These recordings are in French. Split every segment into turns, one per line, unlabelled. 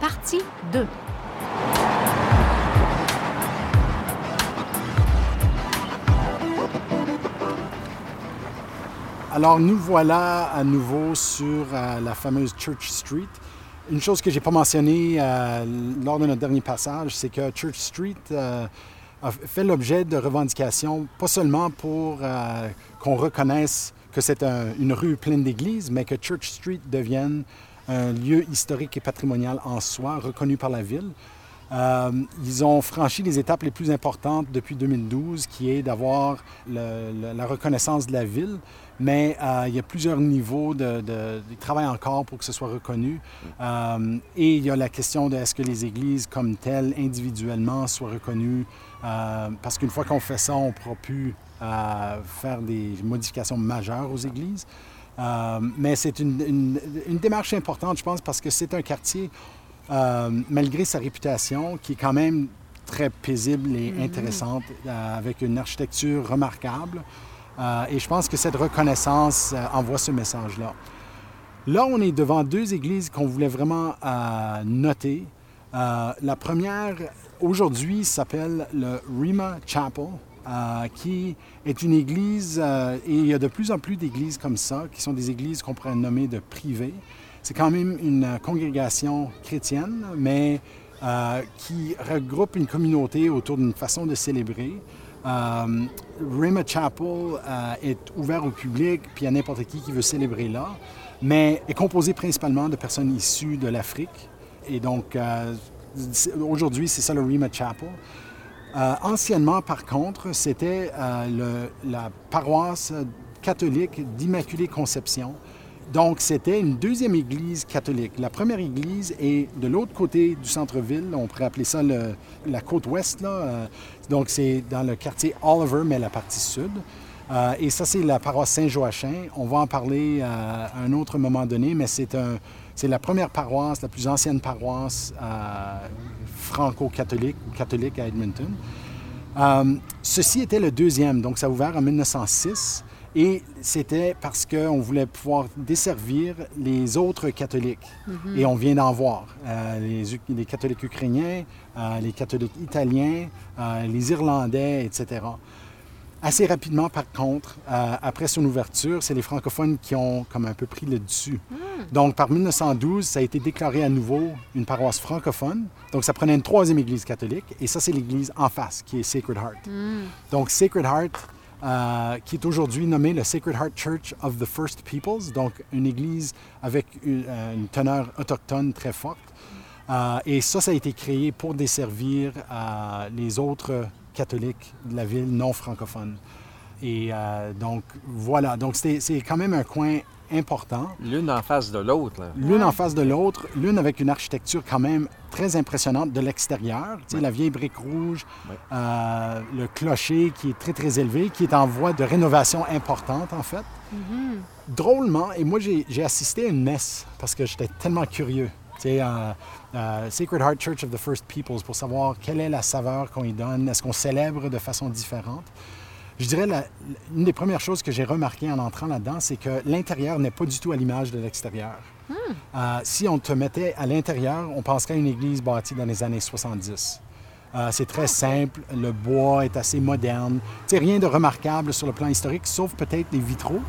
partie 2.
Alors nous voilà à nouveau sur euh, la fameuse Church Street. Une chose que j'ai pas mentionnée euh, lors de notre dernier passage, c'est que Church Street euh, a fait l'objet de revendications, pas seulement pour qu'on reconnaisse que c'est un- une rue pleine d'églises, mais que Church Street devienne un lieu historique et patrimonial en soi, reconnu par la ville. Euh, ils ont franchi les étapes les plus importantes depuis 2012, qui est d'avoir la reconnaissance de la ville, mais euh, il y a plusieurs niveaux de, de- de travail encore pour que ce soit reconnu. Euh, et il y a la question de est-ce que les églises comme telles, individuellement, soient reconnues, parce qu'une fois qu'on fait ça, on pourra plus faire des modifications majeures aux églises. Euh, mais c'est une, une- une démarche importante, je pense, parce que c'est un quartier, euh, malgré sa réputation, qui est quand même très paisible et intéressante, euh, avec une architecture remarquable. Et je pense que cette reconnaissance envoie ce message-là. Là, on est devant deux églises qu'on voulait vraiment noter. La première, aujourd'hui, s'appelle le Rima Chapel, qui est une église, euh, et il y a de plus en plus d'églises comme ça, qui sont des églises qu'on pourrait nommer de privées. C'est quand même une congrégation chrétienne, mais euh, qui regroupe une communauté autour d'une façon de célébrer. Euh, Rima Chapel euh, est ouvert au public, puis à n'importe qui qui veut célébrer là, mais est composé principalement de personnes issues de l'Afrique. Et donc, aujourd'hui, c'est ça le Rima Chapel. Euh, anciennement, par contre, c'était euh, la paroisse catholique d'Immaculée Conception. Donc, c'était une deuxième église catholique. La première église est de l'autre côté du centre-ville. On pourrait appeler ça la côte ouest. Là. Euh, donc, c'est dans le quartier Oliver, mais la partie sud. Et ça, c'est la paroisse Saint-Joachim. On va en parler à un autre moment donné, mais c'est la première paroisse, la plus ancienne paroisse franco-catholique ou catholique à Edmonton. Euh, ceci était le deuxième, donc ça a ouvert en 1906 et c'était parce qu'on voulait pouvoir desservir les autres catholiques. Et on vient d'en voir. Euh, les, catholiques ukrainiens, euh, les catholiques italiens, euh, les Irlandais, etc. Assez rapidement, par contre, euh, après son ouverture, c'est les francophones qui ont comme un peu pris le dessus. Donc, par 1912, ça a été déclaré à nouveau une paroisse francophone. Donc, ça prenait une troisième église catholique. Et ça, c'est l'église en face, qui est Sacred Heart. Donc, Sacred Heart, euh, qui est aujourd'hui nommée le Sacred Heart Church of the First Peoples, donc une église avec une, euh, une teneur autochtone très forte. Et ça, ça a été créé pour desservir les autres catholiques de la ville non francophones. Et euh, donc, voilà. Donc, c'est c'est quand même un coin important,
L'une en face de l'autre.
l'une en face de l'autre, l'une avec une architecture quand même très impressionnante de l'extérieur. Tu sais, la vieille brique rouge,
Ouais.
euh, le clocher qui est très, très élevé, qui est en voie de rénovation importante, en fait. Drôlement, et moi, j'ai j'ai assisté à une messe parce que j'étais tellement curieux. Tu sais, euh, euh, Sacred Heart Church of the First Peoples, pour savoir quelle est la saveur qu'on y donne, est-ce qu'on célèbre de façon différente. Je dirais, la- une des premières choses que j'ai remarqué en entrant là-dedans, c'est que l'intérieur n'est pas du tout à l'image de l'extérieur. Euh, si on te mettait à l'intérieur, on penserait à une église bâtie dans les années 70. Euh, c'est très simple, le bois est assez moderne. Tu sais, rien de remarquable sur le plan historique, sauf peut-être les vitraux.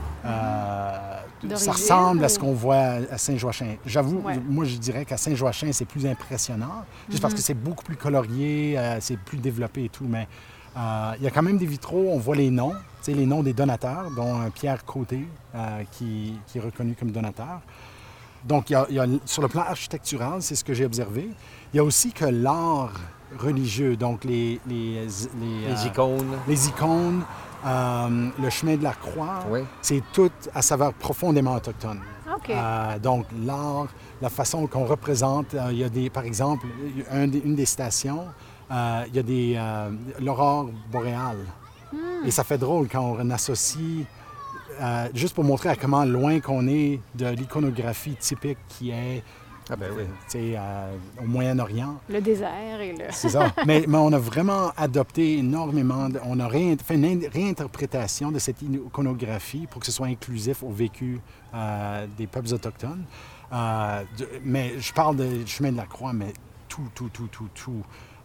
Ça ressemble à ce qu'on voit à Saint-Joachim. J'avoue,
Ouais.
moi, je dirais qu'à Saint-Joachim, c'est plus impressionnant, juste parce que c'est beaucoup plus colorié, euh, c'est plus développé et tout. Mais euh, il y a quand même des vitraux, on voit les noms, tu sais, les noms des donateurs, dont euh, Pierre Côté, euh, qui, qui est reconnu comme donateur. Donc, il y a- y a- sur le plan architectural, c'est ce que j'ai observé. Il y a aussi que l'art religieux, donc les, les, les,
Les
euh,
icônes.
les icônes, euh, le chemin de la croix,
Oui.
c'est tout à saveur profondément autochtone. Euh, donc, l'art, la façon qu'on représente, euh, il y a des, par exemple, un une des stations, euh, il y a des, euh, l'aurore boréale. Et ça fait drôle quand on associe, euh, juste pour montrer à comment loin qu'on est de l'iconographie typique qui est
Ah ben oui.
tu sais, euh, au Moyen-Orient.
Le désert et le...
C'est ça. mais, mais on a vraiment adopté énormément, de- on a fait une in- réinterprétation de cette iconographie pour que ce soit inclusif au vécu euh, des peuples autochtones. Euh, de- mais je parle de chemin de la croix, mais tout, tout, tout, tout, tout.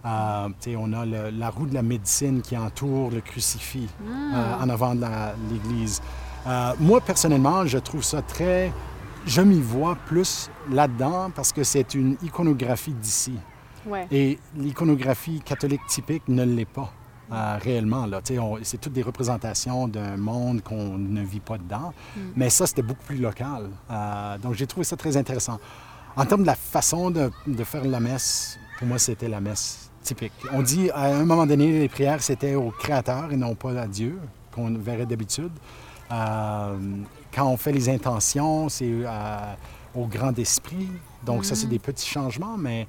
Euh, tu sais, on a le- la roue de la médecine qui entoure le crucifix euh, en avant de l'église. Euh, moi, personnellement, je trouve ça très... Je m'y vois plus là-dedans parce que c'est une iconographie d'ici.
Ouais.
Et l'iconographie catholique typique ne l'est pas euh, réellement. C'est toutes des représentations d'un monde qu'on ne vit pas dedans. Mais ça, c'était beaucoup plus local. Euh, donc, j'ai trouvé ça très intéressant. En termes de la façon de, de faire la messe, pour moi, c'était la messe typique. On dit, à un moment donné, les prières, c'était au Créateur et non pas à Dieu, qu'on verrait d'habitude. Euh, quand on fait les intentions, c'est euh, au grand esprit. Donc, ça, c'est des petits changements, mais,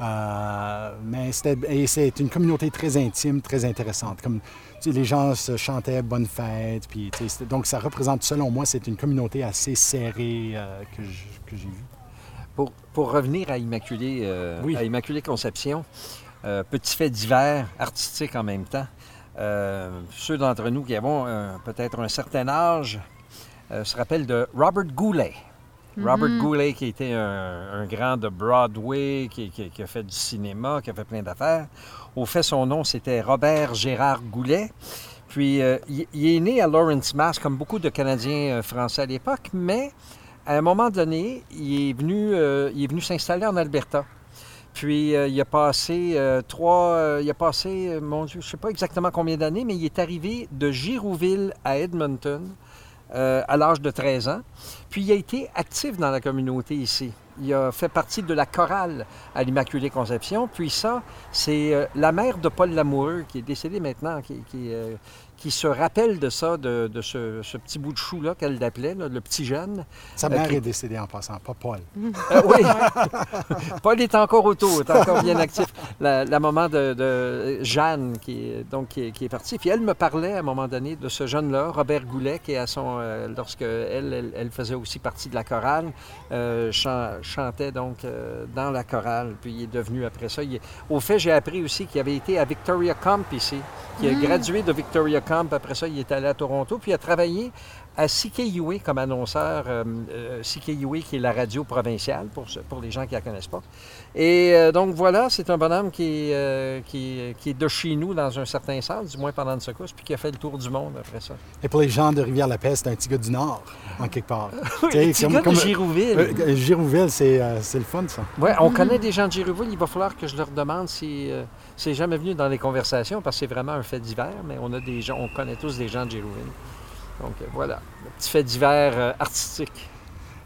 euh, mais c'est une communauté très intime, très intéressante. Comme les gens se chantaient Bonne fête. Puis, donc, ça représente, selon moi, c'est une communauté assez serrée euh, que, j'ai vue.
Pour, pour revenir à Immaculée, euh,
Oui.
à Immaculée Conception, euh, petit fait divers, artistique en même temps. Ceux d'entre nous qui avons peut-être un certain âge se rappellent de Robert Goulet. Robert Goulet, qui était un, un grand de Broadway, qui, qui- qui a fait du cinéma, qui a fait plein d'affaires. Au fait, son nom, c'était Robert Gérard Goulet. Puis, euh, il, il est né à Lawrence, Mass, comme beaucoup de Canadiens euh, français à l'époque, mais à un moment donné, il est venu, euh, il est venu s'installer en Alberta. Puis euh, il a passé euh, trois, euh, il a passé, euh, mon Dieu, je ne sais pas exactement combien d'années, mais il est arrivé de Girouville à Edmonton euh, à l'âge de 13 ans. Puis il a été actif dans la communauté ici. Il a fait partie de la chorale à l'Immaculée Conception. Puis ça, c'est euh, la mère de Paul Lamoureux, qui est décédée maintenant, qui, euh, qui se rappelle de ça, de, de ce, ce petit bout de chou-là qu'elle l'appelait, là, le petit jeune.
Sa mère
Ok.
est décédée en passant, pas Paul.
Euh, oui. Paul est encore autour, est encore bien actif. La, la maman de, de Jeanne, qui est, donc, qui, est, qui est partie. Puis elle me parlait à un moment donné de ce jeune-là, Robert Goulet, qui, à son, euh, lorsque elle, elle, elle faisait aussi partie de la chorale, euh, chan- chantait donc euh, dans la chorale. Puis il est devenu après ça. il est- Au fait, j'ai appris aussi qu'il avait été à Victoria Camp ici, qui a gradué de Victoria Camp. Après ça, il est allé à Toronto, puis il a travaillé à CKUA comme annonceur, euh, euh, CKUA qui est la radio provinciale pour, les gens qui ne la connaissent pas. Et euh, donc voilà, c'est un bonhomme qui, est, euh, qui, est- qui est de chez nous dans un certain sens, du moins pendant une secousse, puis qui a fait le tour du monde après ça.
Et pour les gens de Rivière-la-Paix, c'est un petit gars du Nord, en quelque part.
Oui, petit
comme-
gars de
comme-
Girouville.
Girouville, c'est le fun, ça.
Ouais, on connaît des gens de Girouville. Il va falloir que je leur demande si c'est jamais venu dans les conversations parce que c'est vraiment un fait divers, mais on a des gens, on connaît tous des gens de Girouville. Donc euh, voilà, le petit fait divers euh, artistique.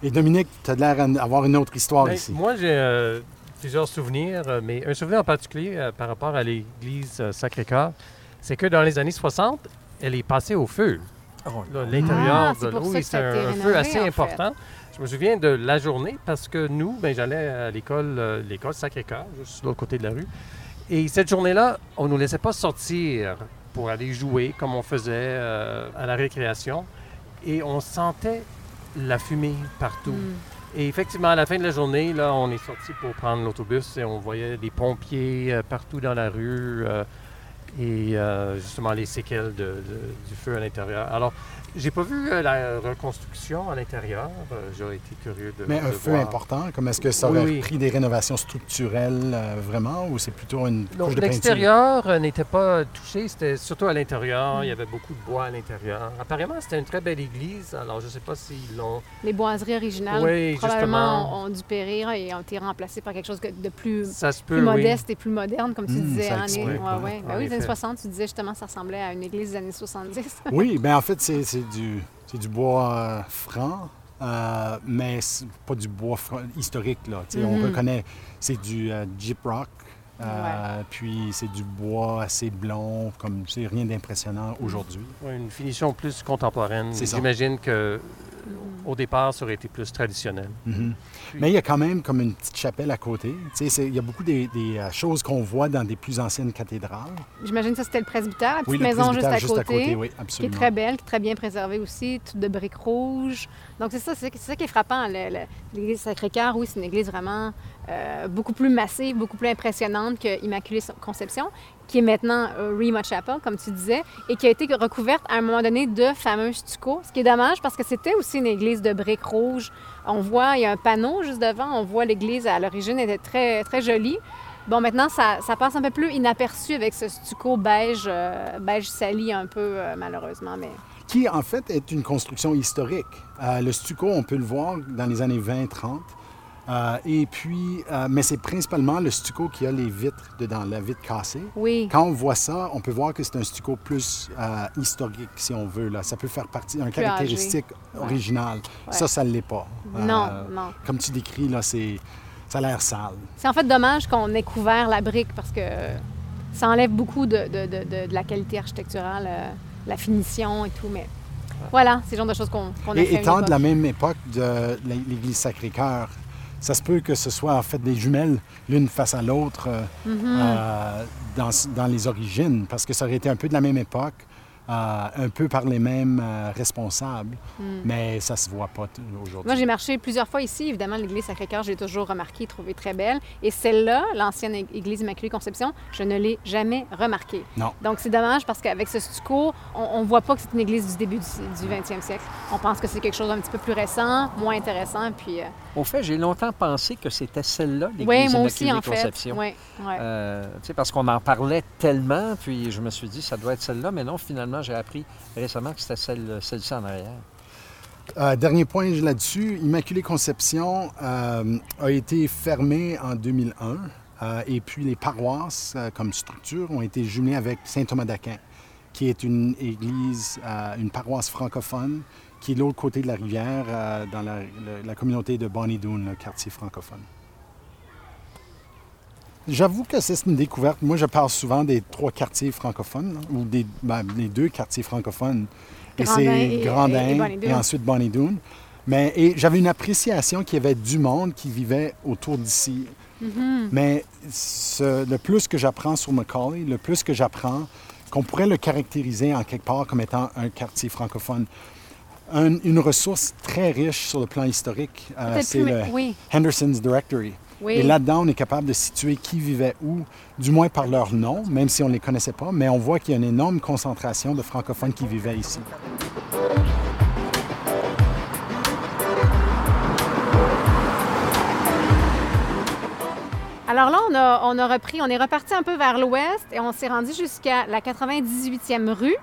Et Dominique, tu as l'air d'avoir une autre histoire
Ben,
ici.
Moi, j'ai euh, plusieurs souvenirs, mais un souvenir en particulier euh, par rapport à l'église euh, Sacré-Cœur, c'est que dans les années 60, elle est passée au feu.
Oh,
Là, L'intérieur
Ah,
de l'eau, c'est un,
rénové,
feu assez
fait.
important. Je me souviens de la journée parce que nous, ben, j'allais à l'école euh, l'école Sacré-Cœur, juste de l'autre côté de la rue. Et cette journée-là, on ne nous laissait pas sortir pour aller jouer comme on faisait euh, à la récréation. Et on sentait la fumée partout.
Mm.
Et effectivement, à la fin de la journée, là, on est sorti pour prendre l'autobus et on voyait des pompiers euh, partout dans la rue euh, et justement les séquelles de- de- du feu à l'intérieur. Alors, j'ai pas vu euh, la reconstruction à l'intérieur. Euh, J'aurais été curieux de
Mais un
de
feu
voir.
important, comme est-ce que ça aurait
oui.
pris des rénovations structurelles euh, vraiment ou c'est plutôt une
Donc,
couche de peinture?
l'extérieur n'était pas touché, c'était surtout à l'intérieur. Il y avait beaucoup de bois à l'intérieur. Apparemment, c'était une très belle église. Alors, je ne sais pas s'ils l'ont.
Les boiseries originales
Oui,
probablement
justement.
ont dû périr et ont été remplacées par quelque chose de plus,
Ça se peut,
plus
oui.
modeste et plus moderne, comme tu
Mm,
disais.
ça ouais.
ouais, ouais. Ben
En
oui, les années
effet.
60, tu disais justement, ça ressemblait à une église des années 70.
Oui, bien en fait, c'est c'est du, bois euh, franc, euh, mais pas du bois franc- historique. Là. On
Mhm.
reconnaît, c'est du euh, Jeep Rock, euh, puis c'est du bois assez blond, comme c'est rien d'impressionnant aujourd'hui.
Une finition plus contemporaine. J'imagine que au départ, ça aurait été plus traditionnel.
Mhm. Mais il y a quand même comme une petite chapelle à côté. Tu sais, c'est- il y a beaucoup des, des, euh, choses qu'on voit dans des plus anciennes cathédrales.
J'imagine que ça, c'était le presbytère, la petite
Oui, le
maison juste
presbytère
à côté.
oui,
qui est très belle, qui est très bien préservée aussi, toute de briques rouges. Donc c'est ça, c'est ça qui est frappant. L'église Sacré-Cœur, oui, c'est une église vraiment euh, beaucoup plus massive, beaucoup plus impressionnante que Immaculée Conception, qui est maintenant euh, Rema Chapel, comme tu disais, et qui a été recouverte à un moment donné de fameux stucco, ce qui est dommage parce que c'était aussi une église de briques rouges. On voit, il y a un panneau juste devant, on voit l'église à l'origine était très, très jolie. Bon, maintenant, ça, passe un peu plus inaperçu avec ce stucco beige, euh, beige sali un peu, euh, malheureusement, mais...
Qui, en fait, est une construction historique. Le stucco, on peut le voir dans les années 20-30. Euh, et puis, euh, mais c'est principalement le stucco qui a les vitres dedans, la vitre cassée.
Oui.
Quand on voit ça, on peut voir que c'est un stucco plus euh, historique, si on veut. Là. Ça peut faire partie d'un caractéristique
Ouais.
original.
Ouais.
Ça, ça ne l'est pas.
Non, non.
Comme tu décris, là, c'est, ça a l'air sale.
C'est en fait dommage qu'on ait couvert la brique parce que ça enlève beaucoup de, de- de- la qualité architecturale, la finition et tout, mais voilà, c'est le genre de choses qu'on qu'on a
Et
fait.
étant de la même époque de l'église Sacré-Cœur, ça se peut que ce soit en fait des jumelles l'une face à l'autre euh,
Mhm.
euh, dans, dans les origines, parce que ça aurait été un peu de la même époque, euh, un peu par les mêmes responsables, mais ça se voit pas aujourd'hui.
Moi, j'ai marché plusieurs fois ici. Évidemment, l'église Sacré-Cœur, j'ai toujours remarqué, trouvé très belle. Et celle-là, l'ancienne ég- église Immaculée Conception, je ne l'ai jamais remarquée.
Non.
Donc, c'est dommage parce qu'avec ce stucco, on ne voit pas que c'est une église du début du, du 20e siècle. On pense que c'est quelque chose d'un petit peu plus récent, moins intéressant. Puis,
Au fait, j'ai longtemps pensé que c'était celle-là, l'église
oui, moi aussi, en fait.
Conception.
Oui.
Euh, tu sais, parce qu'on en parlait tellement, puis je me suis dit, ça doit être celle-là, mais non, finalement, j'ai appris récemment que c'était celle, celle-ci en arrière.
Euh, dernier point là-dessus, Immaculée Conception euh, a été fermée en 2001 euh, et puis les paroisses euh, comme structure ont été jumelées avec Saint Thomas d'Aquin, qui est une église, euh, une paroisse francophone qui est de l'autre côté de la rivière euh, dans la, le- la communauté de Bonnie Doon, le quartier francophone. J'avoue que c'est une découverte. Moi, je parle souvent des trois quartiers francophones, là, ou des, ben, les deux quartiers francophones. Et c'est Grandin
et- et Bonnie
ensuite Bonnie Doon. Mais et j'avais une appréciation qu'il y avait du monde qui vivait autour d'ici.
Mm-hmm.
Mais ce- le plus que j'apprends sur Macaulay, le plus que j'apprends qu'on pourrait le caractériser en quelque part comme étant un quartier francophone. Un- une ressource très riche sur le plan historique, euh, c'est le
oui.
Henderson's Directory.
Oui.
Et là-dedans, on est capable de situer qui vivait où, du moins par leur nom, même si on ne les connaissait pas, mais on voit qu'il y a une énorme concentration de francophones qui vivaient ici.
Alors là, on a, on a repris, on est reparti un peu vers l'ouest et on s'est rendu jusqu'à la 98e rue.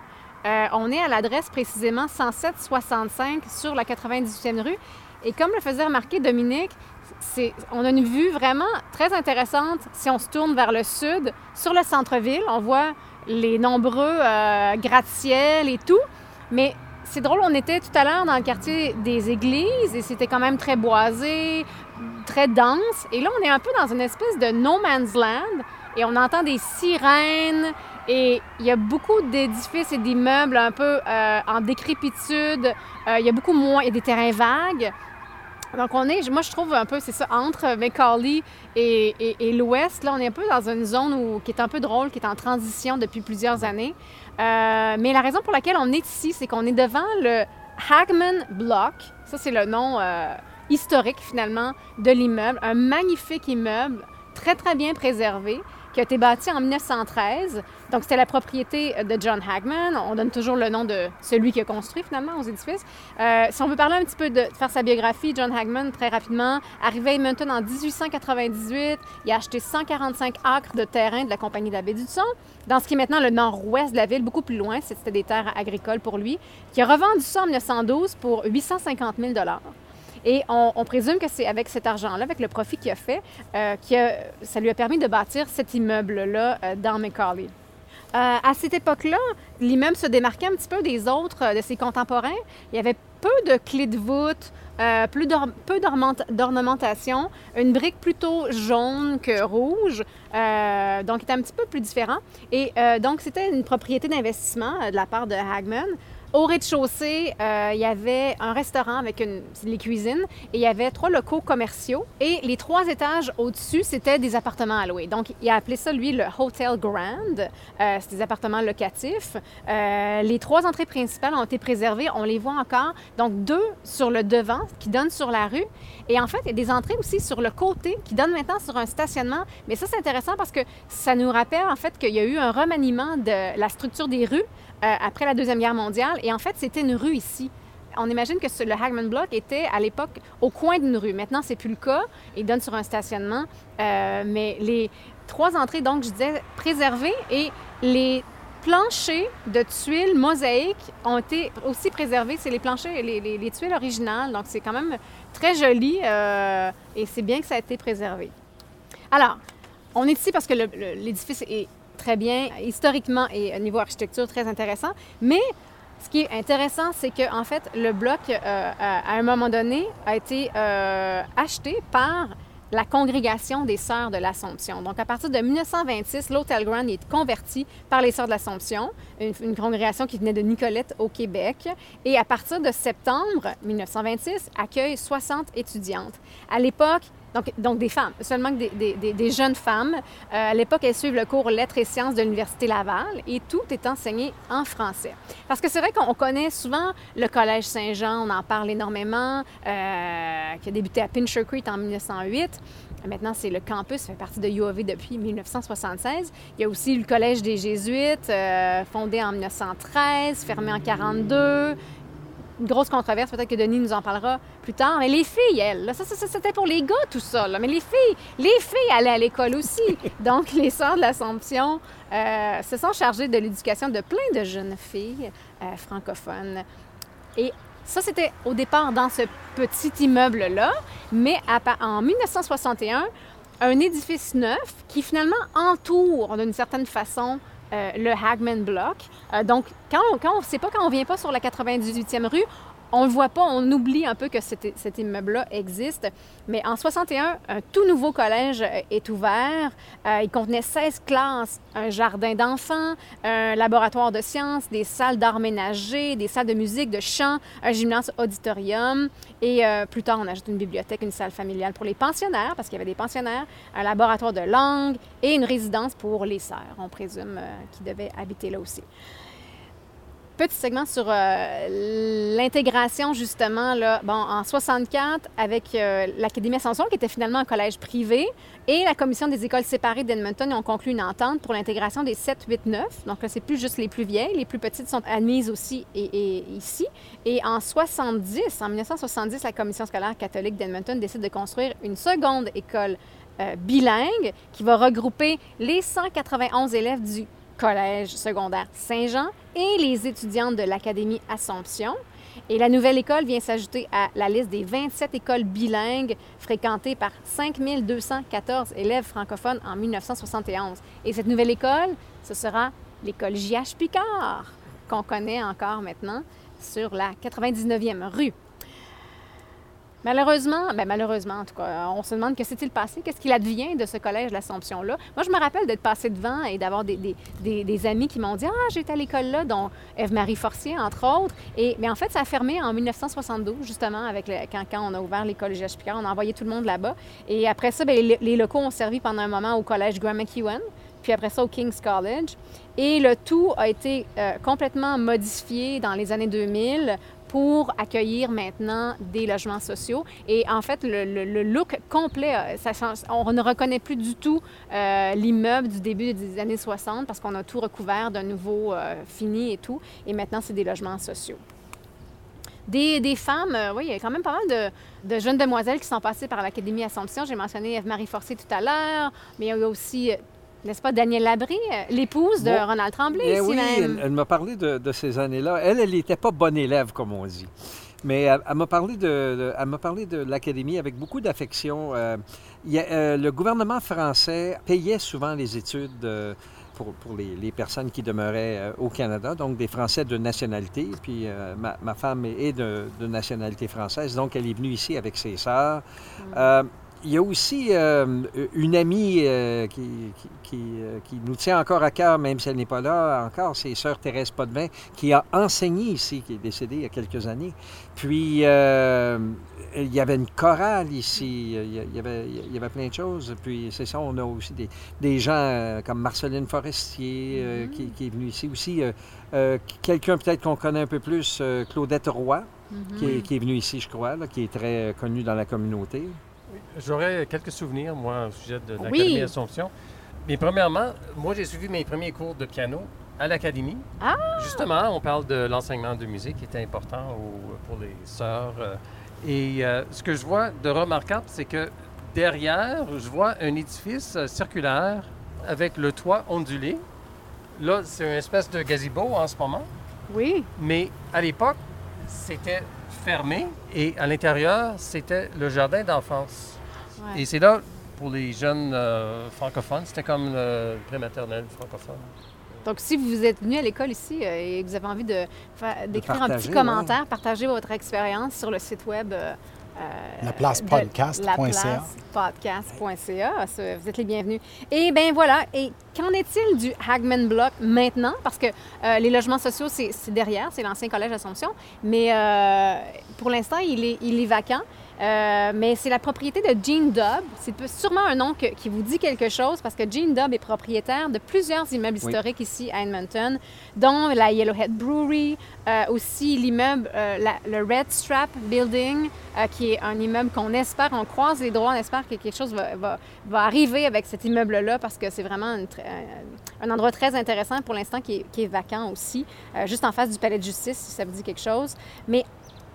Euh, on est à l'adresse précisément 107-65 sur la 98e rue. Et comme le faisait remarquer Dominique, on a une vue vraiment très intéressante si on se tourne vers le sud, sur le centre-ville. On voit les nombreux euh, gratte-ciel et tout. Mais c'est drôle, on était tout à l'heure dans le quartier des églises et c'était quand même très boisé, très dense. Et là, on est un peu dans une espèce de no man's land et on entend des sirènes et il y a beaucoup d'édifices et d'immeubles un peu euh, en décrépitude. Euh, il y a beaucoup moins, il y a des terrains vagues. Donc, on est, moi, je trouve un peu, c'est ça, entre Macaulay et, l'Ouest. Là, on est un peu dans une zone qui est un peu drôle, qui est en transition depuis plusieurs années. Euh, mais la raison pour laquelle on est ici, c'est qu'on est devant le Hagman Block. Ça, c'est le nom historique, finalement, de l'immeuble. Un magnifique immeuble, très, très bien préservé, qui a été bâti en 1913. Donc, c'était la propriété de John Hagman. On donne toujours le nom de celui qui a construit, finalement, aux édifices. Euh, si on veut parler un petit peu de, faire sa biographie, John Hagman, très rapidement, arrivé à Edmonton en 1898, il a acheté 145 acres de terrain de la compagnie de la baie du Son, dans ce qui est maintenant le nord-ouest de la ville, beaucoup plus loin, c'était des terres agricoles pour lui, qui a revendu ça en 1912 pour 850 000 et on, présume que c'est avec cet argent-là, avec le profit qu'il a fait, euh, que ça lui a permis de bâtir cet immeuble-là euh, dans Macaulay. Euh, à cette époque-là, l'immeuble se démarquait un petit peu des autres, euh, de ses contemporains. Il y avait peu de clés de voûte, peu d'ornement- d'ornementation, une brique plutôt jaune que rouge, euh, donc était un petit peu plus différent. Et donc c'était une propriété d'investissement de la part de Hagman. Au rez-de-chaussée, euh, il y avait un restaurant avec une, les cuisines et il y avait trois locaux commerciaux. Et les trois étages au-dessus, c'était des appartements à louer. Donc, il a appelé ça, lui, le Hotel Grand. Euh, c'est des appartements locatifs. Euh, les trois entrées principales ont été préservées. On les voit encore. Donc, deux sur le devant qui donnent sur la rue. Et en fait, il y a des entrées aussi sur le côté qui donnent maintenant sur un stationnement. Mais ça, c'est intéressant parce que ça nous rappelle en fait qu'il y a eu un remaniement de la structure des rues euh, après la Deuxième Guerre mondiale. Et en fait, c'était une rue ici. On imagine que le Hagman Block était à l'époque au coin d'une rue. Maintenant, c'est plus le cas. Il donne sur un stationnement. Euh, mais les trois entrées, donc, je disais, préservées et les planchers de tuiles mosaïques ont été aussi préservés. C'est les planchers, les, les, tuiles originales. Donc, c'est quand même très joli euh, et c'est bien que ça a été préservé. Alors, on est ici parce que l'édifice est très bien, historiquement et au niveau architecture, très intéressant. Mais ce qui est intéressant, c'est que en fait, le bloc, euh, à un moment donné, a été euh, acheté par la congrégation des Sœurs de l'Assomption. Donc, à partir de 1926, l'Hôtel Grand est converti par les Sœurs de l'Assomption, une, une, congrégation qui venait de Nicolette au Québec. Et à partir de septembre 1926, accueille 60 étudiantes. À l'époque, donc, donc, des femmes, seulement des, jeunes femmes. Euh, à l'époque, elles suivent le cours Lettres et sciences de l'Université Laval et tout est enseigné en français. Parce que c'est vrai qu'on connaît souvent le Collège Saint-Jean, on en parle énormément, euh, qui a débuté à Pincher Creek en 1908. Maintenant, c'est le campus, fait partie de UAV depuis 1976. Il y a aussi le Collège des Jésuites, euh, fondé en 1913, fermé en 1942 une grosse controverse, peut-être que Denis nous en parlera plus tard. Mais les filles, elles, ça, c'était pour les gars, tout ça. Mais les filles, les filles allaient à l'école aussi. Donc, les sœurs de l'Assomption euh, se sont chargées de l'éducation de plein de jeunes filles euh, francophones. Et ça, c'était au départ dans ce petit immeuble-là. Mais en 1961, un édifice neuf qui finalement entoure d'une certaine façon euh, le Hagman Block. Euh, donc, quand on, quand sait pas, quand on vient pas sur la 98e rue, on le voit pas, on oublie un peu que cet, immeuble-là existe. Mais en 61, un tout nouveau collège euh, est ouvert. Euh, il contenait 16 classes, un jardin d'enfants, un laboratoire de sciences, des salles d'art ménager, des salles de musique, de chant, un gymnase auditorium. Et euh, plus tard, on ajoute une bibliothèque, une salle familiale pour les pensionnaires, parce qu'il y avait des pensionnaires, un laboratoire de langue et une résidence pour les sœurs, on présume, qui devaient habiter là aussi petit segment sur euh, l'intégration, justement, là, bon, en 64, avec euh, l'Académie Ascension, qui était finalement un collège privé, et la Commission des écoles séparées d'Edmonton ont conclu une entente pour l'intégration des 7, 8, 9. Donc là, c'est plus juste les plus vieilles, les plus petites sont admises aussi et, ici. Et en 70, en 1970, la Commission scolaire catholique d'Edmonton décide de construire une seconde école euh, bilingue qui va regrouper les 191 élèves du Collège secondaire Saint-Jean et les étudiantes de l'Académie Assomption. Et la nouvelle école vient s'ajouter à la liste des 27 écoles bilingues fréquentées par 5214 élèves francophones en 1971. Et cette nouvelle école, ce sera l'école J.H. Picard, qu'on connaît encore maintenant sur la 99e rue. Malheureusement, ben malheureusement en tout cas, on se demande que s'est-il passé, qu'est-ce qu'il advient de ce collège l'Assomption-là. Moi, je me rappelle d'être passé devant et d'avoir des, amis qui m'ont dit Ah, j'étais à l'école là, dont Eve-Marie Forcier, entre autres. Et, mais en fait, ça a fermé en 1972, justement, avec quand, on a ouvert l'école G.H. Picard. On a envoyé tout le monde là-bas. Et après ça, bien, les, locaux ont servi pendant un moment au collège Graham McEwen, puis après ça au King's College. Et le tout a été euh, complètement modifié dans les années 2000 pour accueillir maintenant des logements sociaux. Et en fait, le, look complet, euh, ça on ne reconnaît plus du tout euh, l'immeuble du début des années 60 parce qu'on a tout recouvert d'un nouveau euh, fini et tout. Et maintenant, c'est des logements sociaux. Des, des, femmes, oui, il y a quand même pas mal de, jeunes demoiselles qui sont passées par l'Académie Assomption. J'ai mentionné Eve-Marie Forcé tout à l'heure, mais il y a aussi n'est-ce pas, Danielle Labrie, euh, l'épouse de Ronald Tremblay,
eh oui, Elle, m'a parlé de, ces années-là. Elle, elle n'était pas bonne élève, comme on dit. Mais elle, m'a parlé de, m'a parlé de l'académie avec beaucoup d'affection. Euh, euh, le gouvernement français payait souvent les études pour, pour les, personnes qui demeuraient au Canada, donc des Français de nationalité. Puis ma, femme est de, nationalité française, donc elle est venue ici avec ses sœurs. Mm. Il y a aussi euh, une amie euh, qui, qui- qui, euh, qui nous tient encore à cœur, même si elle n'est pas là encore, c'est Sœur Thérèse Potvin, qui a enseigné ici, qui est décédée il y a quelques années. Puis, euh, il y avait une chorale ici, il y avait, il y avait plein de choses. Puis, c'est ça, on a aussi des, des gens comme Marceline Forestier euh, qui, qui est venue ici aussi. Quelqu'un peut-être qu'on connaît un peu plus, Claudette Roy, qui, est, qui est venue ici, je crois, là, qui est très connue dans la communauté.
J'aurais quelques souvenirs, moi, au sujet de
Oui.
l'Académie Assomption. Mais premièrement, moi, j'ai suivi mes premiers cours de piano à l'Académie.
Ah!
Justement, on parle de l'enseignement de musique qui était important au- pour les sœurs. euh, Et euh, ce que je vois de remarquable, c'est que derrière, je vois un édifice euh, circulaire avec le toit ondulé. Là, c'est une espèce de gazebo en ce moment.
Oui.
Mais à l'époque, c'était fermé et à l'intérieur, c'était le jardin d'enfance.
Ouais.
Et c'est là, pour les jeunes euh, francophones, c'était comme le prématernel francophone.
Donc, si vous êtes venu à l'école ici euh, et que vous avez envie de d'écrire un petit commentaire, partager votre expérience sur le site web euh, euh,
Laplacepodcast.ca.
laplacepodcast.ca. Ça, Vous êtes les bienvenus. Et bien voilà. Et qu'en est-il du Hagman Block maintenant? Parce que euh, les logements sociaux, c'est c'est derrière, c'est l'ancien collège Assomption. Mais euh, pour l'instant, il est, il est vacant. Euh, mais c'est la propriété de Gene Dubb. C'est sûrement un nom que- qui vous dit quelque chose parce que Gene Dubb est propriétaire de plusieurs immeubles
Oui.
historiques ici à Edmonton, dont la Yellowhead Brewery, euh, aussi l'immeuble, euh, le Red Strap Building, qui est un immeuble qu'on espère, on croise les droits, on espère que quelque chose va, va- va arriver avec cet immeuble-là parce que c'est vraiment une un- endroit très intéressant pour l'instant qui est, qui est vacant aussi, juste en face du palais de justice, si ça vous dit quelque chose. Mais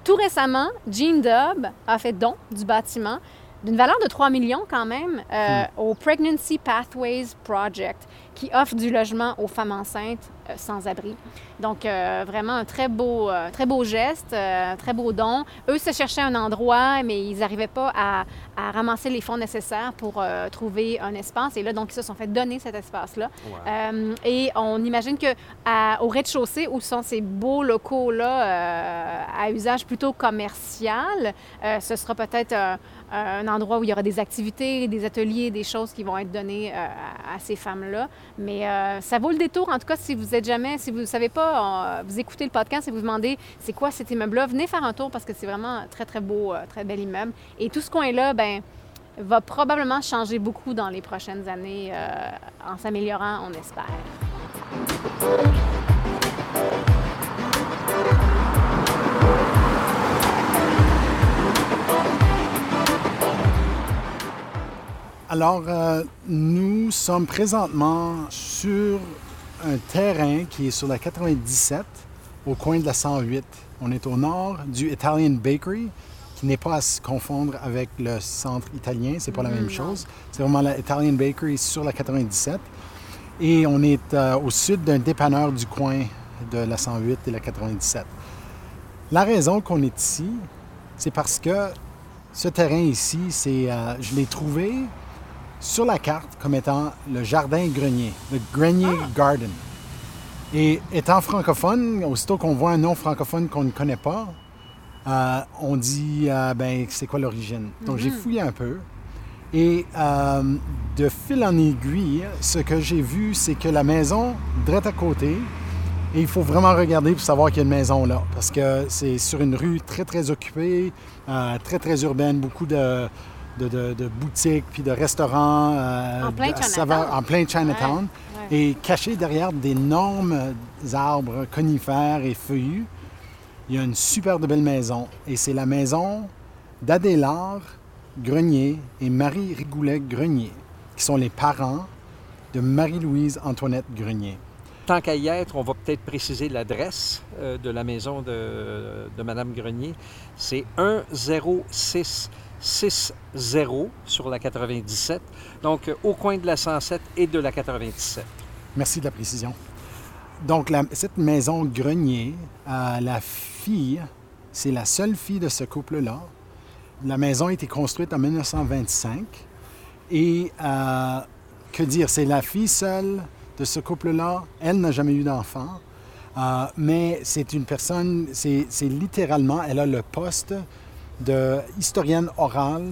tout récemment, Gene Dubb a fait don du bâtiment d'une valeur de 3 millions quand même euh, au Pregnancy Pathways Project qui offre du logement aux femmes enceintes euh, sans abri. Donc euh, vraiment un très beau, euh, très beau geste, euh, un très beau don. Eux se cherchaient un endroit, mais ils n'arrivaient pas à, à ramasser les fonds nécessaires pour trouver un espace. Et là, donc, ils se sont fait donner cet espace-là. Et on imagine que à- au rez-de-chaussée, où sont ces beaux locaux-là à usage plutôt commercial, ce sera peut-être un, un endroit où il y aura des activités, des ateliers, des choses qui vont être données à, à ces femmes-là. Mais euh, ça vaut le détour. En tout cas, si vous êtes jamais, si vous ne savez pas, euh, vous écoutez le podcast et vous demandez c'est quoi cet immeuble-là, venez faire un tour parce que c'est vraiment un très, très beau, euh, très bel immeuble. Et tout ce coin-là, ben va probablement changer beaucoup dans les prochaines années en s'améliorant, on espère.
Alors, euh, nous sommes présentement sur un terrain qui est sur la 97, au coin de la 108. On est au nord du Italian Bakery, qui n'est pas à se confondre avec le centre italien, c'est pas la même chose. C'est vraiment la Italian Bakery sur la 97. Et on est euh, au sud d'un dépanneur du coin de la 108 et la 97. La raison qu'on est ici, c'est parce que ce terrain ici, c'est, euh, je l'ai trouvé sur la carte comme étant le jardin grenier, le Grenier Garden. Et étant francophone, aussitôt qu'on voit un nom francophone qu'on ne connaît pas, euh, on dit euh, ben c'est quoi l'origine? Donc j'ai fouillé un peu et euh, de fil en aiguille, ce que j'ai vu, c'est que la maison direct à côté, et il faut vraiment regarder pour savoir qu'il y a une maison là, parce que c'est sur une rue très très occupée, euh, très très urbaine, beaucoup de, de, de- de boutiques puis de restaurants euh,
En plein
saveur- en plein Chinatown,
Ouais, ouais.
et caché derrière d'énormes arbres conifères et feuillus, il y a une super de belle maison, et c'est la maison d'Adélard Grenier et Marie Rigoulet Grenier, qui sont les parents de Marie-Louise Antoinette Grenier.
Tant qu'à y être, on va peut-être préciser l'adresse euh, de la maison de, de Mme Grenier. C'est 10660 sur la 97, donc euh, au coin de la 107 et de la 97.
Merci de la précision. Donc, la- cette maison Grenier, euh, la fille, c'est la seule fille de ce couple-là. La maison a été construite en 1925. Et euh, que dire, c'est la fille seule de ce couple-là. Elle n'a jamais eu d'enfant. Mais c'est une personne, c'est littéralement, elle a le poste de historienne orale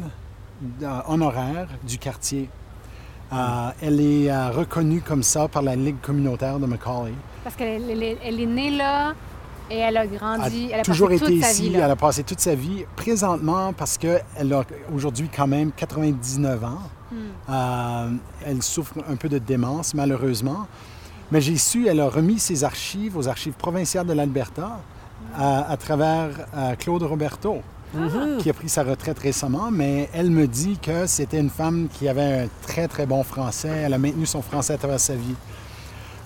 euh, honoraire du quartier. Euh, elle est euh, reconnue comme ça par la Ligue communautaire de Macaulay.
Parce qu'elle elle est- elle est née là et elle a grandi. Elle a
toujours
passé
été
toute sa
ici,
vie là.
elle a passé toute sa vie. Présentement, parce qu'elle a aujourd'hui quand même 99 ans,
Hmm.
euh, elle souffre un peu de démence, malheureusement. Mais j'ai su, elle a remis ses archives aux archives provinciales de l'Alberta à, à travers Claude Roberto, qui a pris sa retraite récemment. Mais elle me dit que c'était une femme qui avait un très, très bon français. Elle a maintenu son français à travers sa vie.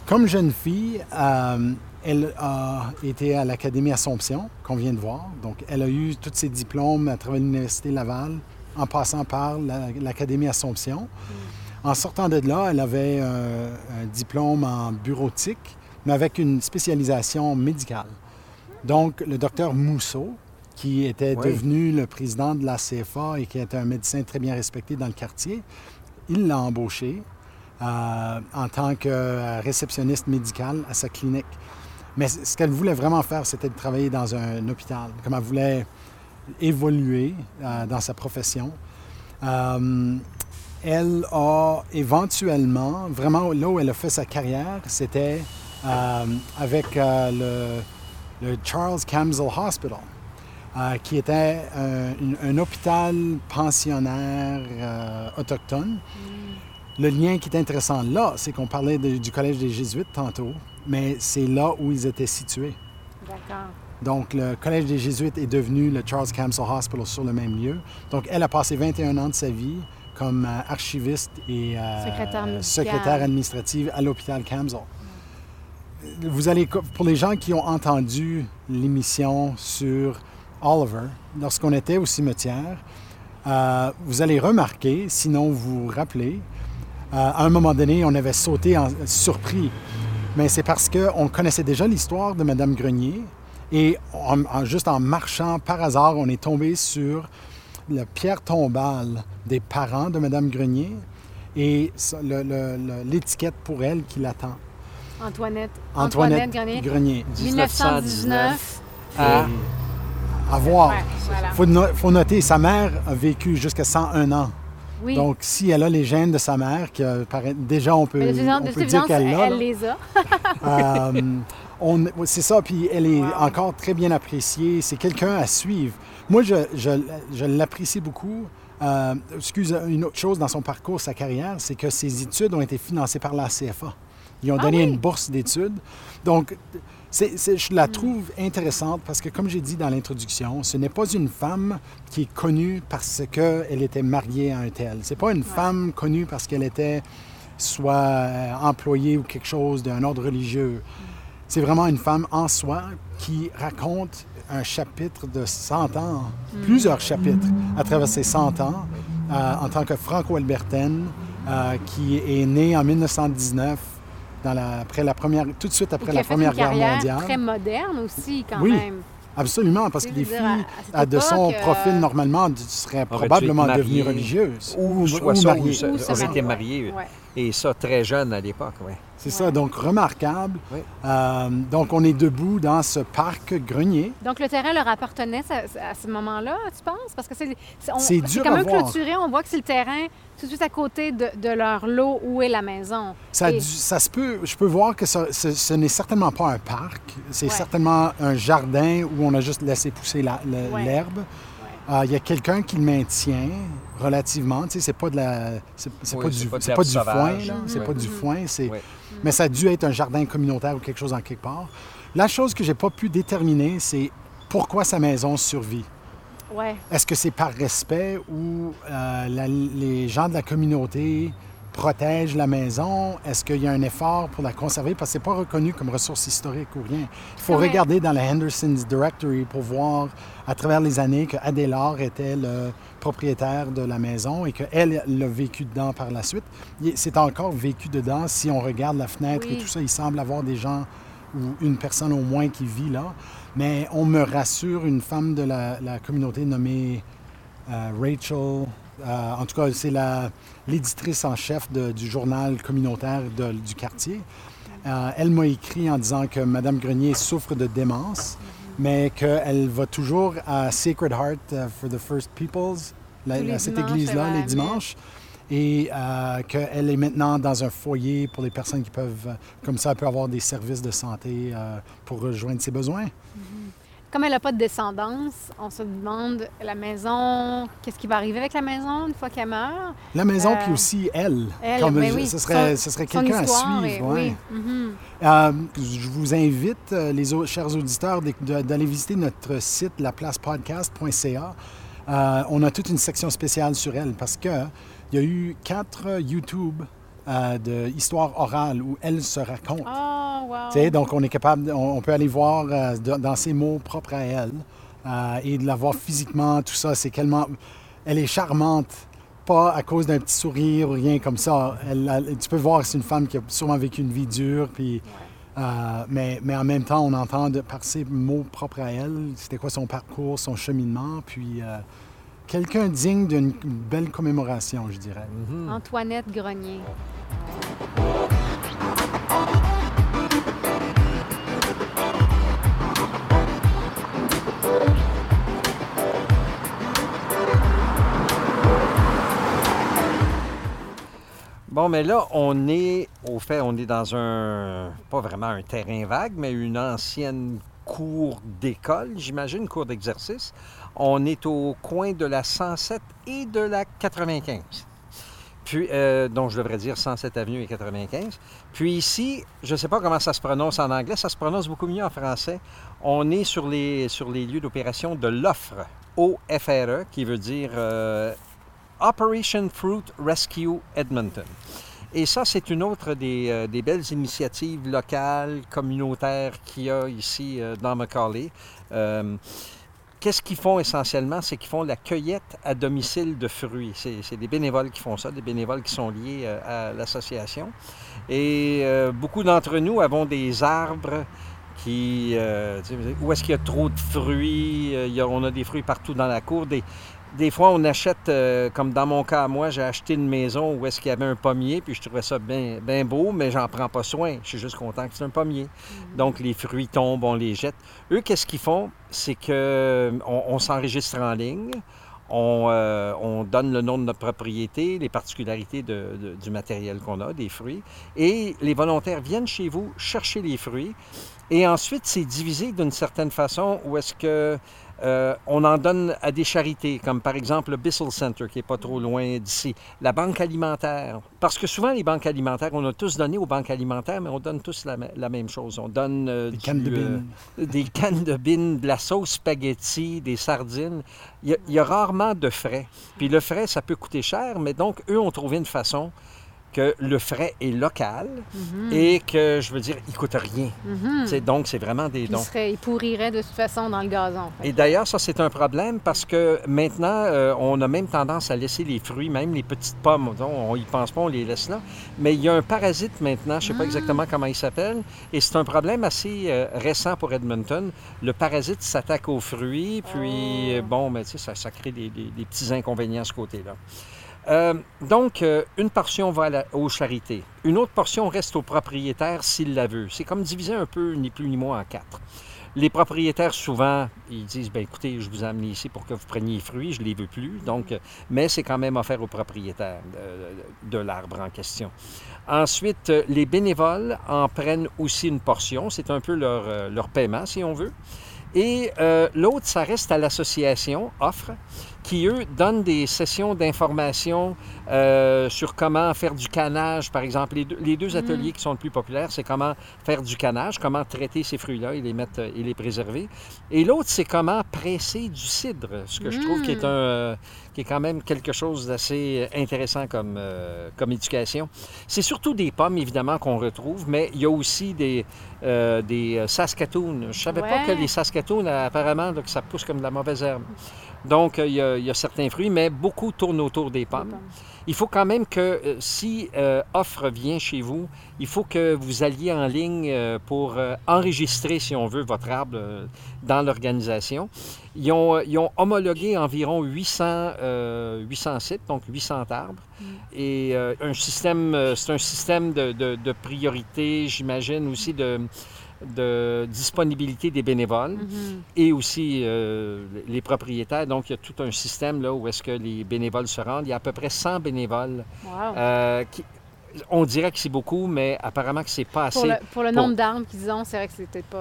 Comme jeune fille, euh, elle a été à l'Académie Assomption, qu'on vient de voir. Donc, elle a eu tous ses diplômes à travers l'Université Laval, en passant par la- l'Académie Assomption. En sortant de là, elle avait un diplôme en bureautique, mais avec une spécialisation médicale. Donc, le docteur Mousseau, qui était
Oui.
devenu le président de la CFA et qui était un médecin très bien respecté dans le quartier, il l'a embauché euh, en tant que euh, réceptionniste médical à sa clinique. Mais ce qu'elle voulait vraiment faire, c'était de travailler dans un hôpital, comme elle voulait évoluer euh, dans sa profession. Euh, elle a éventuellement, vraiment là où elle a fait sa carrière, c'était avec le, le Charles Camsell Hospital, euh, qui était un, une- un hôpital pensionnaire euh, autochtone. Le lien qui est intéressant là, c'est qu'on parlait de- du Collège des Jésuites tantôt, mais c'est là où ils étaient situés.
D'accord.
Donc, le Collège des Jésuites est devenu le Charles Camsell Hospital sur le même lieu. Donc, elle a passé 21 ans de sa vie comme euh, archiviste et euh,
Secrétaire
secrétaire administrative à l'hôpital Camsell. Vous allez, pour les gens qui ont entendu l'émission sur Oliver, lorsqu'on était au cimetière, euh, vous allez remarquer, sinon vous vous rappelez, euh, à un moment donné, on avait sauté en surpris. Mais c'est parce qu'on connaissait déjà l'histoire de Madame Grenier et en- en- juste en marchant par hasard, on est tombé sur la pierre tombale des parents de Madame Grenier et l'étiquette pour elle qui l'attend.
Antoinette.
Antoinette,
Grenier.
Grenier.
1919.
à
À voir.
Voilà.
faut, no- faut noter, sa mère a vécu jusqu'à 101 ans.
Oui.
Donc, si elle a les gènes de sa mère, que paraît- déjà, on peut, on dire qu'elle l'a.
elle les a.
Euh, c'est ça, puis elle est
Wow.
encore très bien appréciée. C'est quelqu'un à suivre. Moi, je, je- je l'apprécie beaucoup. Euh, excuse, une autre chose dans son parcours, sa carrière, c'est que ses études ont été financées par la CFA. Ils ont
Ah
donné
oui?
une bourse d'études. Donc, c'est- je la trouve intéressante parce que, comme j'ai dit dans l'introduction, ce n'est pas une femme qui est connue parce qu'elle était mariée à un tel. C'est pas une femme connue parce qu'elle était soit euh, employée ou quelque chose d'un ordre religieux. C'est vraiment une femme en soi qui raconte un chapitre de 100 ans, plusieurs chapitres à travers ces 100 ans, euh, en tant que franco-albertaine, euh, qui est née en 1919, dans la, après la première, tout de suite après la Première
une
Guerre mondiale.
très moderne aussi, quand
Oui.
même.
Absolument, parce que les filles,
à-
de son profil,
euh,
normalement, seraient probablement devenues religieuses.
ou soit ou
mariées.
ça-
Ou
aurait été
marier.
marié.
Ouais.
Et ça, très jeune à l'époque, oui.
C'est ça, donc remarquable.
Oui.
Euh, donc, on est debout dans ce parc grenier.
Donc, le terrain leur appartenait à ce moment-là, tu penses? Parce que c'est c'est- on-
C'est
c'est
dur
quand même clôturé. On voit que c'est le terrain tout de suite à côté de, de leur lot où est la maison.
Ça,
Et-
se peut, je peux voir que ça- ce, ce n'est certainement pas un parc, c'est
Ouais.
certainement un jardin où on a juste laissé pousser la-
Ouais.
l'herbe. Euh, Il y a quelqu'un qui le maintient relativement, tu sais, c'est pas de la, c'est
Oui,
pas du,
pas de
c'est pas du
l'herbe
foin, c'est pas du foin, c'est, mais ça a dû être un jardin communautaire ou quelque chose en quelque part. La chose que j'ai pas pu déterminer, c'est pourquoi sa maison survit.
Ouais.
Est-ce que c'est par respect ou euh, la- les gens de la communauté protègent la maison? Est-ce qu'il y a un effort pour la conserver? Parce que c'est pas reconnu comme ressource historique ou rien. Il faut regarder dans la Henderson's Directory pour voir à travers les années que Adélard était le propriétaire de la maison et qu'elle l'a vécu dedans par la suite. C'est encore vécu dedans. Si on regarde la fenêtre et tout ça, il semble avoir des gens ou une personne au moins qui vit là. Mais on me rassure, une femme de la, la communauté nommée euh, Rachel, euh, en tout cas, c'est l'éditrice en chef de- du journal communautaire de- du quartier. Euh, elle m'a écrit en disant que Mme Grenier souffre de démence, mais qu'elle va toujours à Sacred Heart euh, for the First Peoples la- cette église-là, les dimanches. Et euh, qu'elle est maintenant dans un foyer pour les personnes qui peuvent, comme ça, elle peut avoir des services de santé euh, pour rejoindre ses besoins.
Comme elle n'a pas de descendance, on se demande la maison, qu'est-ce qui va arriver avec la maison une fois qu'elle meurt?
La maison,
Euh,
puis aussi elle.
Elle,
comme
ben oui,
ce serait,
son-
ce serait quelqu'un à suivre.
et-
ouais.
oui. Mhm.
Euh, je vous invite, euh, les chers auditeurs, d'aller visiter notre site, laplacepodcast.ca. Euh, on a toute une section spéciale sur elle parce que il y a eu quatre euh, YouTube euh, de histoires orales où elle se raconte.
Oh, wow.
Tu sais, donc, on est capable, on, on peut aller voir euh, dans ses mots propres à elle euh, et de la voir physiquement, tout ça. C'est tellement. Elle est charmante, pas à cause d'un petit sourire ou rien comme ça. Elle, elle- tu peux voir que c'est une femme qui a sûrement vécu une vie dure, puis. euh, mais, mais en même temps, on entend de, par ses mots propres à elle, c'était quoi son parcours, son cheminement, puis euh, quelqu'un digne d'une belle commémoration, je dirais.
Antoinette Grenier.
Bon, mais là, on est, au fait, on est dans un, pas vraiment un terrain vague, mais une ancienne cour d'école, j'imagine, cour d'exercice. On est au coin de la 107 et de la 95. Puis, euh, donc, je devrais dire 107 Avenue et 95. Puis ici, je ne sais pas comment ça se prononce en anglais, ça se prononce beaucoup mieux en français. On est sur les, sur les lieux d'opération de l'OFRE, O-F-R-E, qui veut dire euh, Operation Fruit Rescue Edmonton. Et ça, c'est une autre des, euh, belles initiatives locales, communautaires qu'il y a ici euh, dans Macaulay. Qu'est-ce qu'ils font essentiellement? C'est qu'ils font la cueillette à domicile de fruits. C'est des bénévoles qui font ça, des bénévoles qui sont liés euh, à l'association. Et euh, beaucoup d'entre nous avons des arbres qui... euh, où est-ce qu'il y a trop de fruits? On a des fruits partout dans la cour. Des fois, on achète, euh, comme dans mon cas, moi, j'ai acheté une maison où est-ce qu'il y avait un pommier, puis je trouvais ça bien bien beau, mais j'en prends pas soin. Je suis juste content que c'est un pommier. Donc, les fruits tombent, on les jette. Eux, qu'est-ce qu'ils font? C'est qu'on on, s'enregistre en ligne, on, euh, on donne le nom de notre propriété, les particularités de- de- du matériel qu'on a, des fruits, et les volontaires viennent chez vous chercher les fruits. Et ensuite, c'est divisé d'une certaine façon où est-ce que euh, on en donne à des charités, comme par exemple le Bissell Center, qui n'est pas trop loin d'ici, la banque alimentaire. Parce que souvent, les banques alimentaires, on a tous donné aux banques alimentaires, mais on donne tous la, la même chose. On donne euh,
Des
du,
cannes de
euh,
bine.
des cannes de bine, de la sauce spaghetti, des sardines. Il y, a, il y a rarement de frais. Puis le frais, ça peut coûter cher, mais donc, eux ont trouvé une façon que le frais est local
Mhm.
et que, je veux dire, il coûte rien.
Mhm.
Donc, c'est vraiment des dons.
il, serait, il pourrirait de toute façon dans le gazon. Fait
Et d'ailleurs, ça, c'est un problème parce que maintenant, euh, on a même tendance à laisser les fruits, même les petites pommes, donc, on y pense pas, on les laisse là. Mais il y a un parasite maintenant, je sais pas
Ah.
exactement comment il s'appelle, et c'est un problème assez euh, récent pour Edmonton. Le parasite s'attaque aux fruits, puis,
Oh.
bon, mais tu sais, ça, ça crée des, des- des petits inconvénients à ce côté-là. Euh, donc, euh, une portion va aux charités. Une autre portion reste au propriétaire s'il la veut. C'est comme diviser un peu, ni plus ni moins, en quatre. Les propriétaires, souvent, ils disent, ben écoutez, je vous ai amené ici pour que vous preniez fruits, je ne les veux plus. Donc, euh, mais c'est quand même offert au propriétaire de, l'arbre en question. Ensuite, les bénévoles en prennent aussi une portion. C'est un peu leur paiement, si on veut. Et euh, l'autre, ça reste à l'association Offre, qui, eux, donnent des sessions d'information euh, sur comment faire du canage, par exemple. Les deux, les deux ateliers qui sont le plus populaires, c'est comment faire du canage, comment traiter ces fruits-là et les mettre et les préserver. Et l'autre, c'est comment presser du cidre, ce que je trouve qui est, un, euh, qui est quand même quelque chose d'assez intéressant comme, euh, comme éducation. C'est surtout des pommes, évidemment, qu'on retrouve, mais il y a aussi des, euh, des euh, Saskatoon. Je savais pas que les Saskatoon, euh, apparemment, là, que ça pousse comme de la mauvaise herbe. Donc, il y, a, il y a certains fruits, mais beaucoup tournent autour des pommes. Il faut quand même que euh, si euh, offre vient chez vous, il faut que vous alliez en ligne euh, pour euh, enregistrer, si on veut, votre arbre dans l'organisation. Ils ont, ils ont homologué environ 800, euh, 800 sites, donc 800 arbres. Et euh, un système, c'est un système de, de- de priorité, j'imagine aussi de de disponibilité des bénévoles
Mhm.
et aussi euh, les propriétaires. Donc, il y a tout un système là où est-ce que les bénévoles se rendent. Il y a à peu près 100 bénévoles.
Wow.
euh, qui, on dirait que c'est beaucoup, mais apparemment que c'est pas assez.
pour, le, pour le
pour-
nombre d'arbres qu'ils ont, c'est vrai que c'est peut-être pas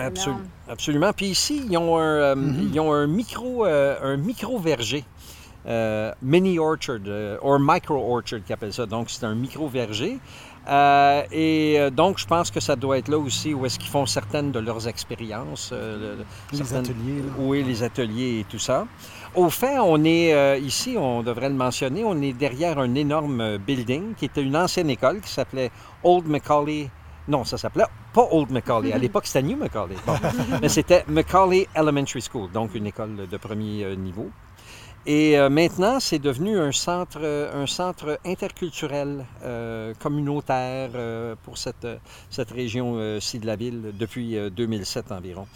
euh, énorme.
Absolument. Puis ici, ils ont un, euh,
Mhm.
ils ont un micro, euh, un micro verger. euh, mini orchard, euh, or micro orchard qu'ils appellent ça. Donc, c'est un micro verger. Euh, et euh, donc, je pense que ça doit être là aussi où est-ce qu'ils font certaines de leurs expériences. euh, le-
Les ateliers. là.
Oui, les ateliers et tout ça. Au fait, on est euh, ici, on devrait le mentionner, on est derrière un énorme building qui était une ancienne école qui s'appelait Old Macaulay. Non, ça s'appelait pas Old Macaulay. À l'époque, c'était New Macaulay. Bon. Mais c'était Macaulay Elementary School, donc une école de premier niveau. Et euh, maintenant, c'est devenu un centre, euh, un centre interculturel, euh, communautaire euh, pour cette, cette région-ci de la ville depuis euh, 2007 environ.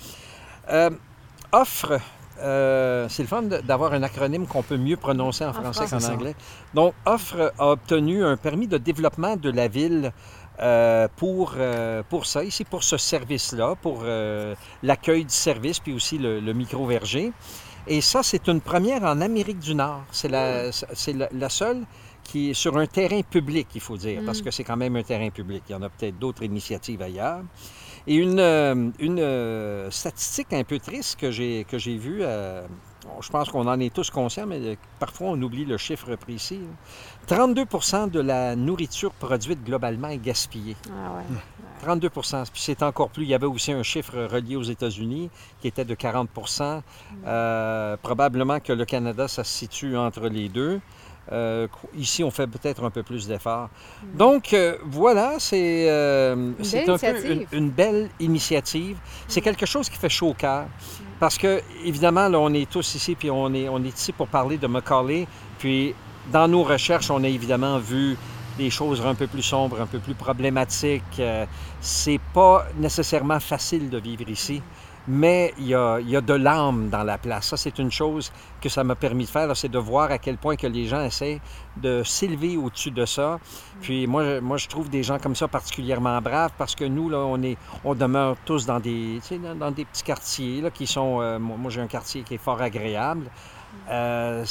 Offre, c'est le fun d'avoir un acronyme qu'on peut mieux prononcer en,
En
français qu'en anglais. Donc, offre a obtenu un permis de développement de la ville euh, pour, euh, pour ça, ici, pour ce service-là, pour euh, l'accueil du service, puis aussi le, le micro-verger. Et ça, c'est une première en Amérique du Nord. C'est la, c'est la, la seule qui est sur un terrain public, il faut dire, parce
Mm.
que c'est quand même un terrain public. Il y en a peut-être d'autres initiatives ailleurs. Et une, euh, une euh, statistique un peu triste que j'ai, que j'ai vue, euh, je pense qu'on en est tous conscients, mais euh, parfois on oublie le chiffre précis. là. 32% de la nourriture produite globalement est gaspillée.
Ah ouais.
32 Puis c'est encore plus. Il y avait aussi un chiffre relié aux États-Unis qui était de 40% Euh, Probablement que le Canada, ça se situe entre les deux. Euh, ici, on fait peut-être un peu plus d'efforts. Donc, euh, voilà, c'est euh, peu une, belle initiative. C'est quelque chose qui fait chaud au cœur. Parce que, évidemment, là, on est tous ici, puis on est, on est ici pour parler de Macaulay. Puis, dans nos recherches, on a évidemment vu des choses un peu plus sombres, un peu plus problématiques. C'est pas nécessairement facile de vivre ici, mais il y a, il y a de l'âme dans la place. Ça, c'est une chose que ça m'a permis de faire, c'est de voir à quel point que les gens essaient de s'élever au-dessus de ça. Puis moi, je- moi, je trouve des gens comme ça particulièrement braves parce que nous, là, on, est, on demeure tous dans des, dans, des petits quartiers là, qui sont... euh, moi, j'ai un quartier qui est fort agréable. Euh,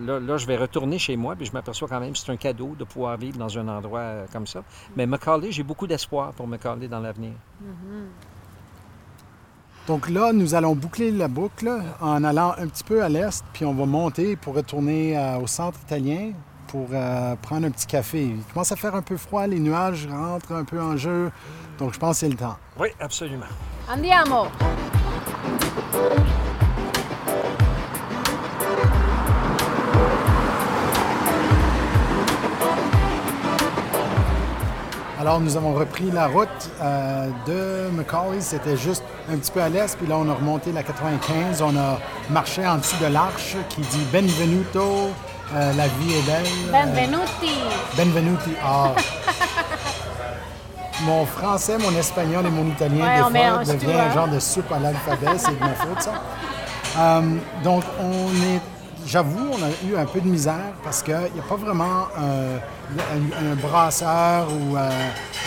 là, là, je vais retourner chez moi, puis je m'aperçois quand même que c'est un cadeau de pouvoir vivre dans un endroit euh, comme ça. Mais Macaulay, j'ai beaucoup d'espoir pour Macaulay dans l'avenir.
Donc là, nous allons boucler la boucle en allant un petit peu à l'est, puis on va monter pour retourner euh, au centre italien pour euh, prendre un petit café. Il commence à faire un peu froid, les nuages rentrent un peu en jeu, donc je pense que c'est le temps.
Oui, absolument.
Andiamo!
Alors, nous avons repris la route euh, de Macaulay. C'était juste un petit peu à l'est. Puis là, on a remonté la 95. On a marché en dessous de l'arche qui dit Benvenuto, euh, la vie est belle.
Benvenuti!
Euh, Benvenuti. Ah. mon français, mon espagnol et mon italien,
Ouais,
des fois, devient
hein.
un genre de soupe à l'alphabet. C'est de ma faute, ça. Donc, on est. J'avoue, on a eu un peu de misère parce qu'il n'y a pas vraiment euh, un, un brasseur ou euh,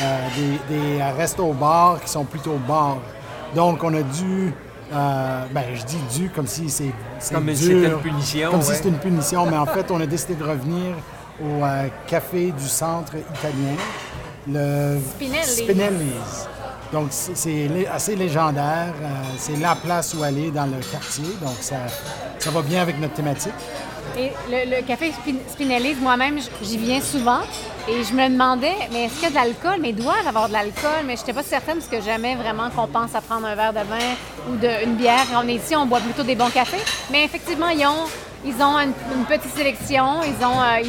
euh, des, des restos-bars qui sont plutôt bars. Donc, on a dû. euh, ben, je dis dû comme si c'est c'est
Comme si c'était une punition,
Comme si c'était une punition, mais en fait, on a décidé de revenir au euh, café du centre italien, le
Spinelli.
Spinelli's. Donc, c'est assez légendaire. euh, c'est la place où aller dans le quartier. Donc, ça, ça va bien avec notre thématique.
Et le, café Spin- Spinelli, moi-même, j'y viens souvent. Et je me demandais, mais est-ce qu'il y a de l'alcool? Mais y avoir de l'alcool, mais je n'étais pas certaine parce que jamais vraiment qu'on pense à prendre un verre de vin ou de, une bière. On est ici, on boit plutôt des bons cafés. Mais effectivement, ils ont, ils ont une, petite sélection, ils ont euh,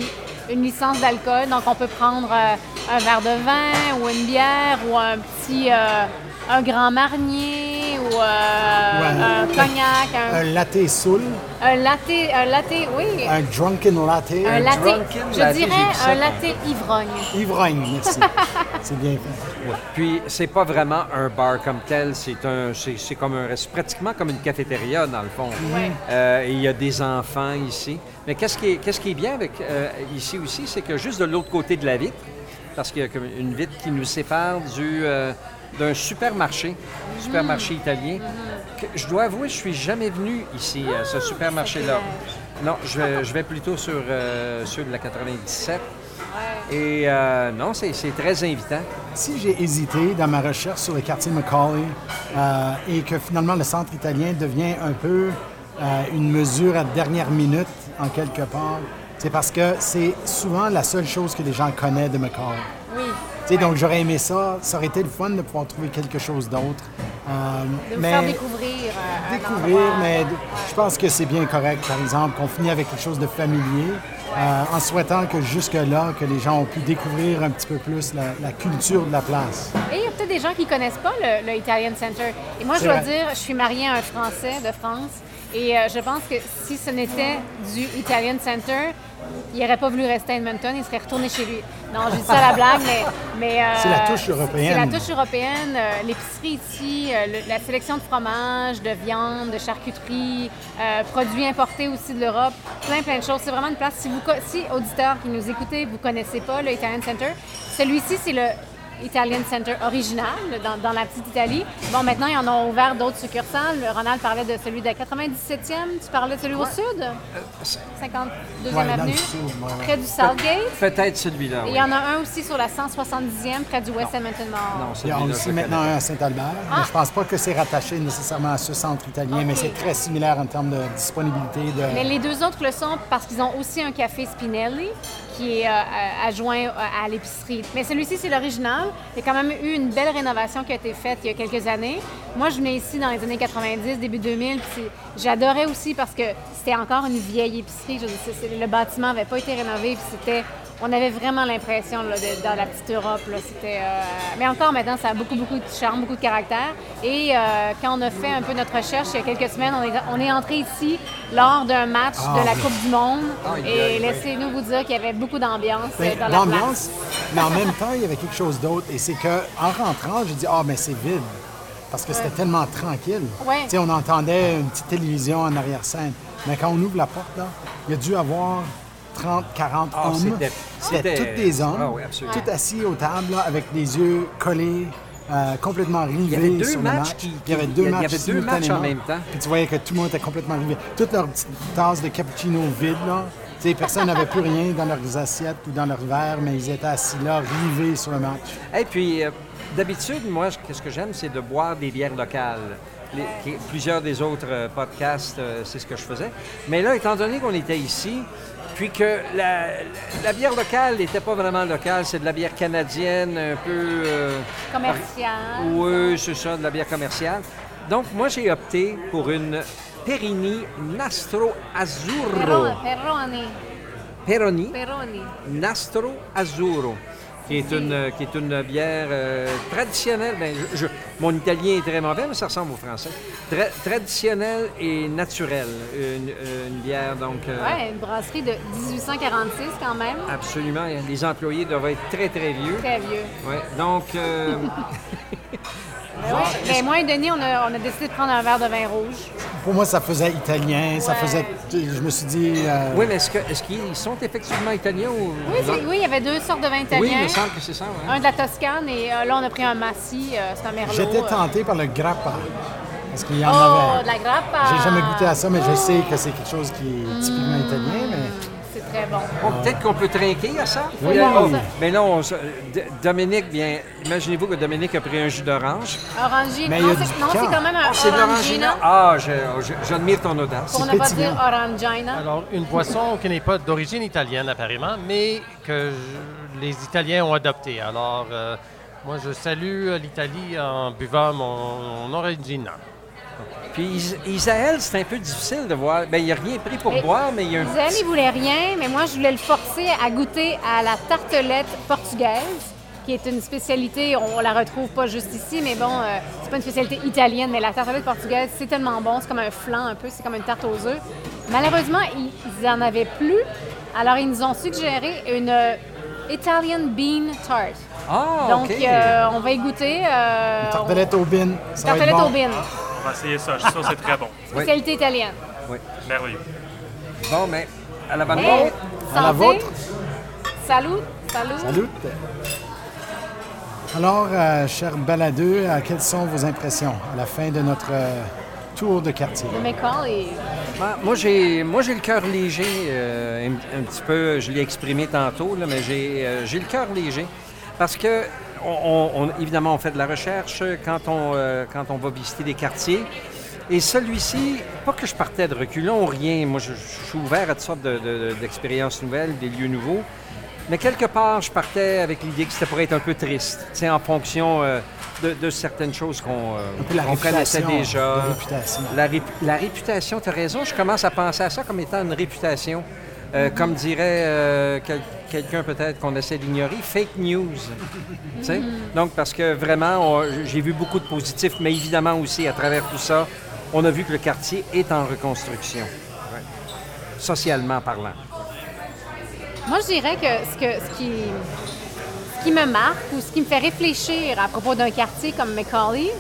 une licence d'alcool. Donc, on peut prendre euh, un verre de vin ou une bière ou un petit, euh, un grand marnier ou euh,
Ouais.
un cognac,
Un
un,
latte soul,
un latte, un latte, oui.
un drunken latte,
Un latte,
drunken
je
latte,
dirais un latte ivrogne.
ivrogne, merci. c'est bien fait.
Ouais. Puis c'est pas vraiment un bar comme tel, c'est un, c'est, c'est comme un, pratiquement comme une cafétéria dans le fond.
Ouais.
Euh, il y a des enfants ici. Mais qu'est-ce qui est, qu'est-ce qui est bien avec euh, ici aussi, c'est que juste de l'autre côté de la vitre, parce qu'il y a comme une vitre qui nous sépare du, euh, d'un supermarché, supermarché italien. que je dois avouer, je suis jamais venu ici, à ce supermarché-là. Non, je vais, je vais plutôt sur euh, ceux de la 97. Et euh, non, c'est c'est très invitant.
Si j'ai hésité dans ma recherche sur le quartier Macaulay euh, et que finalement le centre italien devient un peu euh, une mesure à dernière minute en quelque part, c'est parce que c'est souvent la seule chose que les gens connaissent de Macaulay. Sais, Donc j'aurais aimé ça, ça aurait été le fun de pouvoir trouver quelque chose d'autre. Euh,
De vous faire découvrir. euh, un
découvrir,
endroit.
mais je pense que c'est bien correct, par exemple, qu'on finit avec quelque chose de familier, euh, en souhaitant que jusque-là, que les gens ont pu découvrir un petit peu plus la, la culture de la place.
Et il y a peut-être des gens qui connaissent pas le, le Italian Center. Et moi, je dois dire, je suis mariée à un Français de France. Et euh, je pense que si ce n'était du Italian Center, il n'aurait pas voulu rester à Edmonton, il serait retourné chez lui. Non, je dis ça à la blague, mais... mais euh,
C'est la touche européenne.
C'est la touche européenne. euh, L'épicerie ici, euh, le- la sélection de fromage, de viande, de charcuterie, euh, produits importés aussi de l'Europe, plein, plein de choses. C'est vraiment une place, si, vous, si auditeurs qui nous écoutez, vous connaissez pas le Italian Center, celui-ci, c'est le Italian Center original dans, dans la petite Italie. Bon, maintenant, ils en ont ouvert d'autres succursales. Ronald parlait de celui de la 97e. Tu parlais de celui au sud? 52e
Ouais, dans le
avenue,
sud, ouais, ouais.
près du Southgate.
Peut-être celui-là.
Et il y en a un aussi sur la 170e, près du West Edmonton Mall.
Non,
Il y a
celui-là,
aussi maintenant un à Saint-Albert,
Ah.
mais je pense pas que c'est rattaché nécessairement à ce centre italien, mais c'est très similaire en termes de disponibilité. De...
Mais les deux autres le sont parce qu'ils ont aussi un café Spinelli qui est euh, euh, adjoint euh, à l'épicerie. Mais celui-ci, c'est l'original. Il y a quand même eu une belle rénovation qui a été faite il y a quelques années. Moi, je venais ici dans les années 90, début 2000. puis c'est- J'adorais aussi parce que c'était encore une vieille épicerie. Je le bâtiment n'avait pas été rénové. c'était... On avait vraiment l'impression là, de- dans la petite Europe. là, c'était, euh, Mais encore maintenant, ça a beaucoup, beaucoup de charme, beaucoup de caractère. Et euh, quand on a fait un peu notre recherche il y a quelques semaines, on est, on est entré ici lors d'un match
Ah,
de la
oui.
Coupe du Monde.
Aïe,
et laissez-nous vous dire qu'il y avait beaucoup d'ambiance euh, dans la place.
mais en même temps, il y avait quelque chose d'autre. Et c'est que en rentrant, j'ai dit Ah, mais c'est vide. Parce que c'était tellement tranquille.
Ouais.
On entendait une petite télévision en arrière-scène. Mais quand on ouvre la porte, là, il y a dû avoir 30, 40
Ah,
hommes.
c'était-
tous des hommes.
Ah oui, absolument.
Tous assis aux tables, là, avec les yeux collés. euh, complètement rivés
Il y avait deux
sur le
matchs
match.
qui-
il y avait deux
il y
matchs
avait deux matchs en même temps.
Puis tu voyais que tout le monde était complètement rivé. Toutes leurs petites tasses de cappuccino vides, là. Tu sais, personne n'avait plus rien dans leurs assiettes ou dans leurs verres, mais ils étaient assis là, rivés sur le match.
Et puis, euh, d'habitude, moi, ce que- j'aime, c'est de boire des bières locales. Les- plusieurs des autres euh, podcasts, euh, c'est ce que je faisais. Mais là, étant donné qu'on était ici, puis que la, la bière locale n'était pas vraiment locale, c'est de la bière canadienne, un peu... euh,
Commercial.
Oui, c'est ça, de la bière commerciale. Donc, moi, j'ai opté pour une Perini Nastro Azzurro.
Perroni.
Peroni
Perroni.
Nastro Azzurro, qui est une, qui est une bière euh, traditionnelle. Ben, je- je- mon italien est très mauvais, mais ça ressemble au français. Tra- traditionnelle et naturelle. Une, une bière, donc... euh,
Ouais, une brasserie de 1846 quand même.
Absolument. Les employés doivent être très, très vieux.
Très vieux.
Ouais, donc, euh,
Mais, ouais. Mais moi et Denis, on a, on a décidé de prendre un verre de vin rouge.
Pour moi, ça faisait italien, ça faisait. Je me suis dit. euh,
oui, mais est-ce qu'ils sont effectivement italiens ou...
Oui, oui, il y avait deux sortes de vins
Oui,
italiens.
il me semble que c'est ça. ouais.
Un de la Toscane et euh, là, on a pris un Massi, euh, c'est un merlot.
J'étais
euh.
tenté par le grappa. Parce qu'il y en
Oh,
avait.
de la grappa!
J'ai jamais goûté à ça, mais je sais que c'est quelque chose qui est typiquement italien. Mais
très bon.
Bon, peut-être qu'on peut trinquer à ça?
Oui,
Oh,
oui.
mais non, on Dominique, bien, imaginez-vous que Dominique a pris un jus d'orange.
Orangina. Non, c'est quand même un
Oh, c'est de l'orangina.
orangina.
Ah, je- je- j'admire ton audace.
Pour ne pas dire orangina.
Alors, une boisson qui n'est pas d'origine italienne, apparemment, mais que je- les Italiens ont adoptée. Alors, euh, moi, je salue l'Italie en buvant mon, mon Orangina.
Puis Is- Isaël, c'est un peu difficile de voir. Ben, il n'a rien pris pour
Mais-
boire, mais il y a un
Isaël, il voulait rien, mais moi, je voulais le forcer à goûter à la tartelette portugaise, qui est une spécialité, on, la retrouve pas juste ici, mais bon, euh, c'est pas une spécialité italienne, mais la tartelette portugaise, c'est tellement bon, c'est comme un flan un peu, c'est comme une tarte aux œufs. Malheureusement, ils, ils en avaient plus, alors ils nous ont suggéré une euh, Italian bean tart.
Ah,
Donc, euh, on va y goûter. euh,
tartelette au bin, ça va être
tartelette
bon.
au bean,
On va essayer ça. Je suis sûr que c'est très bon.
spécialité italienne.
Merveilleux.
Bon, mais à la bonne
Hey.
À la vôtre.
Salut, salut.
Salut. Alors, euh, cher baladeux, euh, quelles sont vos impressions à la fin de notre euh, tour de quartier?
Le
Ben, moi, j'ai, moi, j'ai le cœur léger, euh, un, un petit peu, je l'ai exprimé tantôt, là, mais j'ai, euh, j'ai le cœur léger. Parce que, on, on- évidemment, on fait de la recherche quand on, euh, quand on va visiter des quartiers. Et celui-ci, pas que je partais de reculons, rien. Moi, je, je suis ouvert à toutes sortes de- de- d'expériences nouvelles, des lieux nouveaux. Mais quelque part, je partais avec l'idée que c'était pour être un peu triste, tu sais, en fonction euh, de, de certaines choses qu'on euh, connaissait déjà.
La réputation.
La, la réputation, tu as raison, je commence à penser à ça comme étant une réputation. Euh, Comme dirait euh, quel- quelqu'un peut-être qu'on essaie d'ignorer, fake news. Sais? Donc, parce que vraiment, on- j'ai vu beaucoup de positifs, mais évidemment aussi, à travers tout ça, on a vu que le quartier est en reconstruction, socialement parlant.
Moi, je dirais que ce, que, ce, qui, ce qui me marque ou ce qui me fait réfléchir à propos d'un quartier comme Macaulay,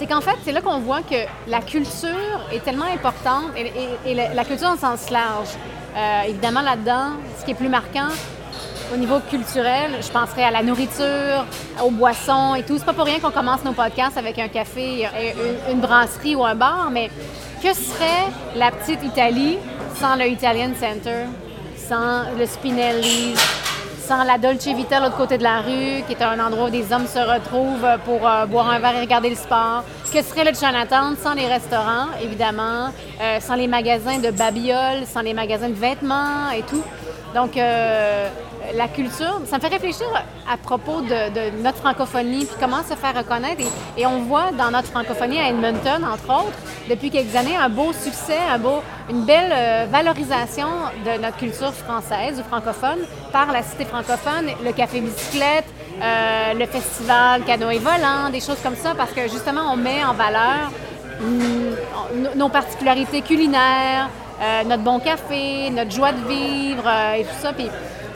c'est qu'en fait, c'est là qu'on voit que la culture est tellement importante et, la, culture en sens large. Euh, évidemment, là-dedans, ce qui est plus marquant au niveau culturel, je penserais à la nourriture, aux boissons et tout. C'est pas pour rien qu'on commence nos podcasts avec un café, une, une brasserie ou un bar, mais que serait la petite Italie sans le Italian Center, sans le Spinelli, sans la Dolce Vita de l'autre côté de la rue, qui est un endroit où des hommes se retrouvent pour euh, boire un verre et regarder le sport. Que serait le Chinatown sans les restaurants, évidemment, euh, sans les magasins de babioles, sans les magasins de vêtements et tout? Donc, euh, la culture, ça me fait réfléchir à propos de, notre francophonie, puis comment se faire reconnaître. Et, on voit dans notre francophonie à Edmonton, entre autres, depuis quelques années, un beau succès, une belle euh, valorisation de notre culture française ou francophone par la cité francophone, le café bicyclette, euh, le festival canoë volant, des choses comme ça, parce que justement, on met en valeur mm, nos- particularités culinaires, euh, notre bon café, notre joie de vivre et tout ça. Puis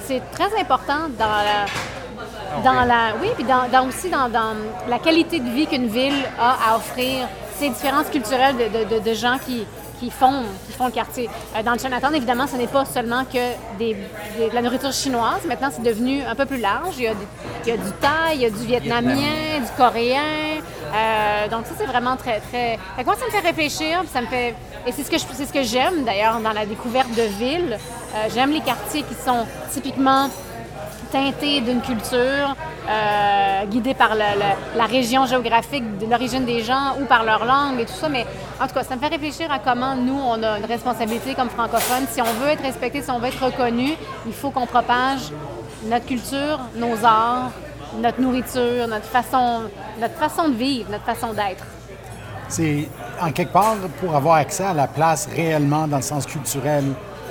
c'est très important dans la, dans la, oui, puis dans, dans- aussi dans, dans la qualité de vie qu'une ville a à offrir, ces différences culturelles de, de- de- de gens qui, qui, font, qui font le quartier. Euh, dans le Chinatown, évidemment, ce n'est pas seulement que des, des- de la nourriture chinoise. Maintenant, c'est devenu un peu plus large. Il y a, du- il y a du thaï, il y a du vietnamien, du coréen. Euh, donc ça, c'est vraiment très, très... Fait que moi, ça me fait réfléchir, puis ça me fait... Et c'est ce que c'est ce que j'aime, d'ailleurs, dans la découverte de villes. Euh, j'aime les quartiers qui sont typiquement teintés d'une culture, euh, guidés par la région géographique de l'origine des gens ou par leur langue et tout ça. Mais en tout cas, ça me fait réfléchir à comment nous, on a une responsabilité comme francophones. Si on veut être respecté, si on veut être reconnu, il faut qu'on propage notre culture, nos arts, notre nourriture, notre façon, notre façon de vivre, notre façon d'être.
C'est en quelque part pour avoir accès à la place réellement dans le sens culturel.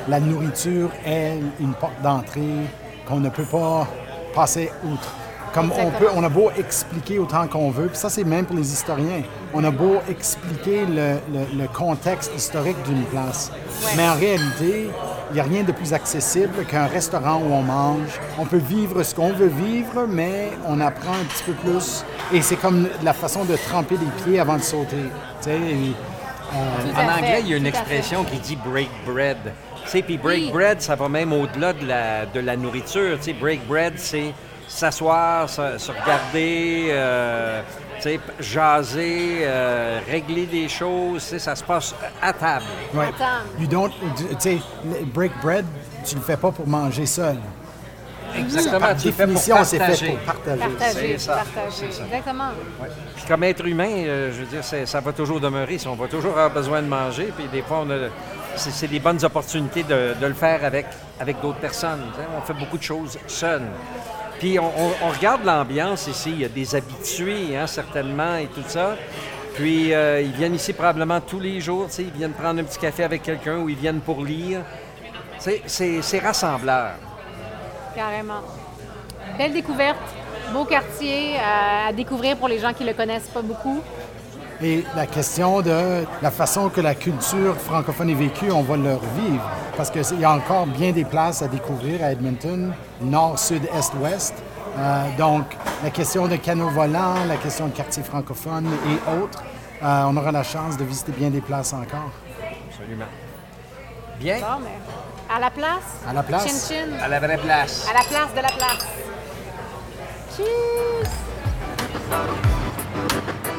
La nourriture est une porte d'entrée qu'on ne peut pas passer outre. Comme on, peut, on a beau expliquer autant qu'on veut, puis ça c'est même pour les historiens, on a beau expliquer le, le- le contexte historique d'une place. Mais en réalité, il n'y a rien de plus accessible qu'un restaurant où on mange. On peut vivre ce qu'on veut vivre, mais on apprend un petit peu plus. Et c'est comme la façon de tremper les pieds avant de sauter. Tu sais, et, euh,
En
fait,
anglais, il y a une expression qui dit break bread. Puis break
Oui.
bread, ça va même au-delà de la, de la nourriture. Tu sais, break bread, c'est s'asseoir, se, se regarder, euh, jaser, euh, régler des choses. Ça se passe à table.
ouais.
Attends.
You don't, tu sais, le break bread, tu le fais pas pour manger seul.
Exactement.
Par
tu le fais pour
définition, c'est fait
partager.
pour partager.
Partager,
C'est ça,
partager.
ça.
Exactement.
Ouais. Puis comme être humain, euh, je veux dire, ça va toujours demeurer. Si on va toujours avoir besoin de manger, puis des fois, on a, c'est, des bonnes opportunités de, de le faire avec, avec d'autres personnes. On fait beaucoup de choses seuls. Puis on, regarde l'ambiance ici. Il y a des habitués, hein, certainement, et tout ça. Puis euh, ils viennent ici probablement tous les jours. Ils viennent prendre un petit café avec quelqu'un ou ils viennent pour lire. C'est, rassembleur.
Carrément. Belle découverte, beau quartier euh, à découvrir pour les gens qui le connaissent pas beaucoup.
Et la question de la façon que la culture francophone est vécue, on va le revivre. Parce qu'il y a encore bien des places à découvrir à Edmonton, nord, sud, est, ouest. Euh, donc, la question de canaux volants, la question de quartier francophone et autres, euh, on aura la chance de visiter bien des places encore.
Absolument. Bien.
Bon, mais à la place?
À la place.
Chin chin.
À la vraie place.
À la place de la place.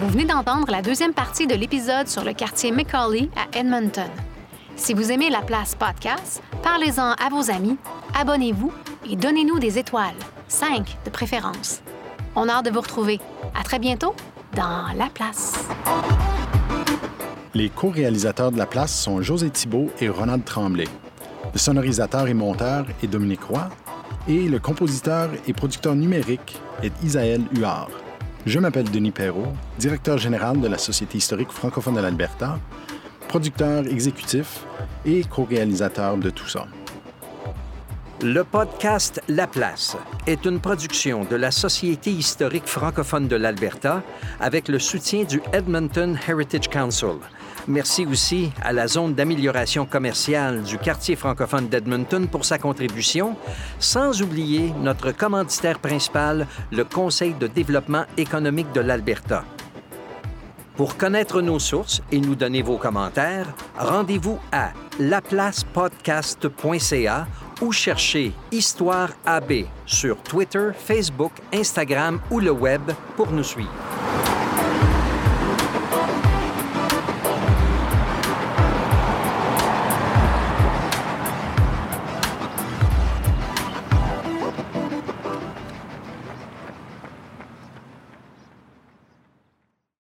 Vous venez d'entendre la deuxième partie de l'épisode sur le quartier Macaulay à Edmonton. Si vous aimez la place podcast, parlez-en à vos amis, abonnez-vous et donnez-nous des étoiles, 5 de préférence. On a hâte de vous retrouver. À très bientôt dans La Place.
Les co-réalisateurs de La Place sont José Thibault et Ronald Tremblay. Le sonorisateur et monteur est Dominique Roy et le compositeur et producteur numérique est Isaël Huard. Je m'appelle Denis Perrault, directeur général de la Société historique francophone de l'Alberta, producteur exécutif et co-réalisateur de tout ça.
Le podcast La Place est une production de la Société historique francophone de l'Alberta avec le soutien du Edmonton Heritage Council. Merci aussi à la zone d'amélioration commerciale du quartier francophone d'Edmonton pour sa contribution, sans oublier notre commanditaire principal, le Conseil de développement économique de l'Alberta. Pour connaître nos sources et nous donner vos commentaires, rendez-vous à laplacepodcast.ca ou cherchez Histoire AB sur Twitter, Facebook, Instagram ou le web pour nous suivre.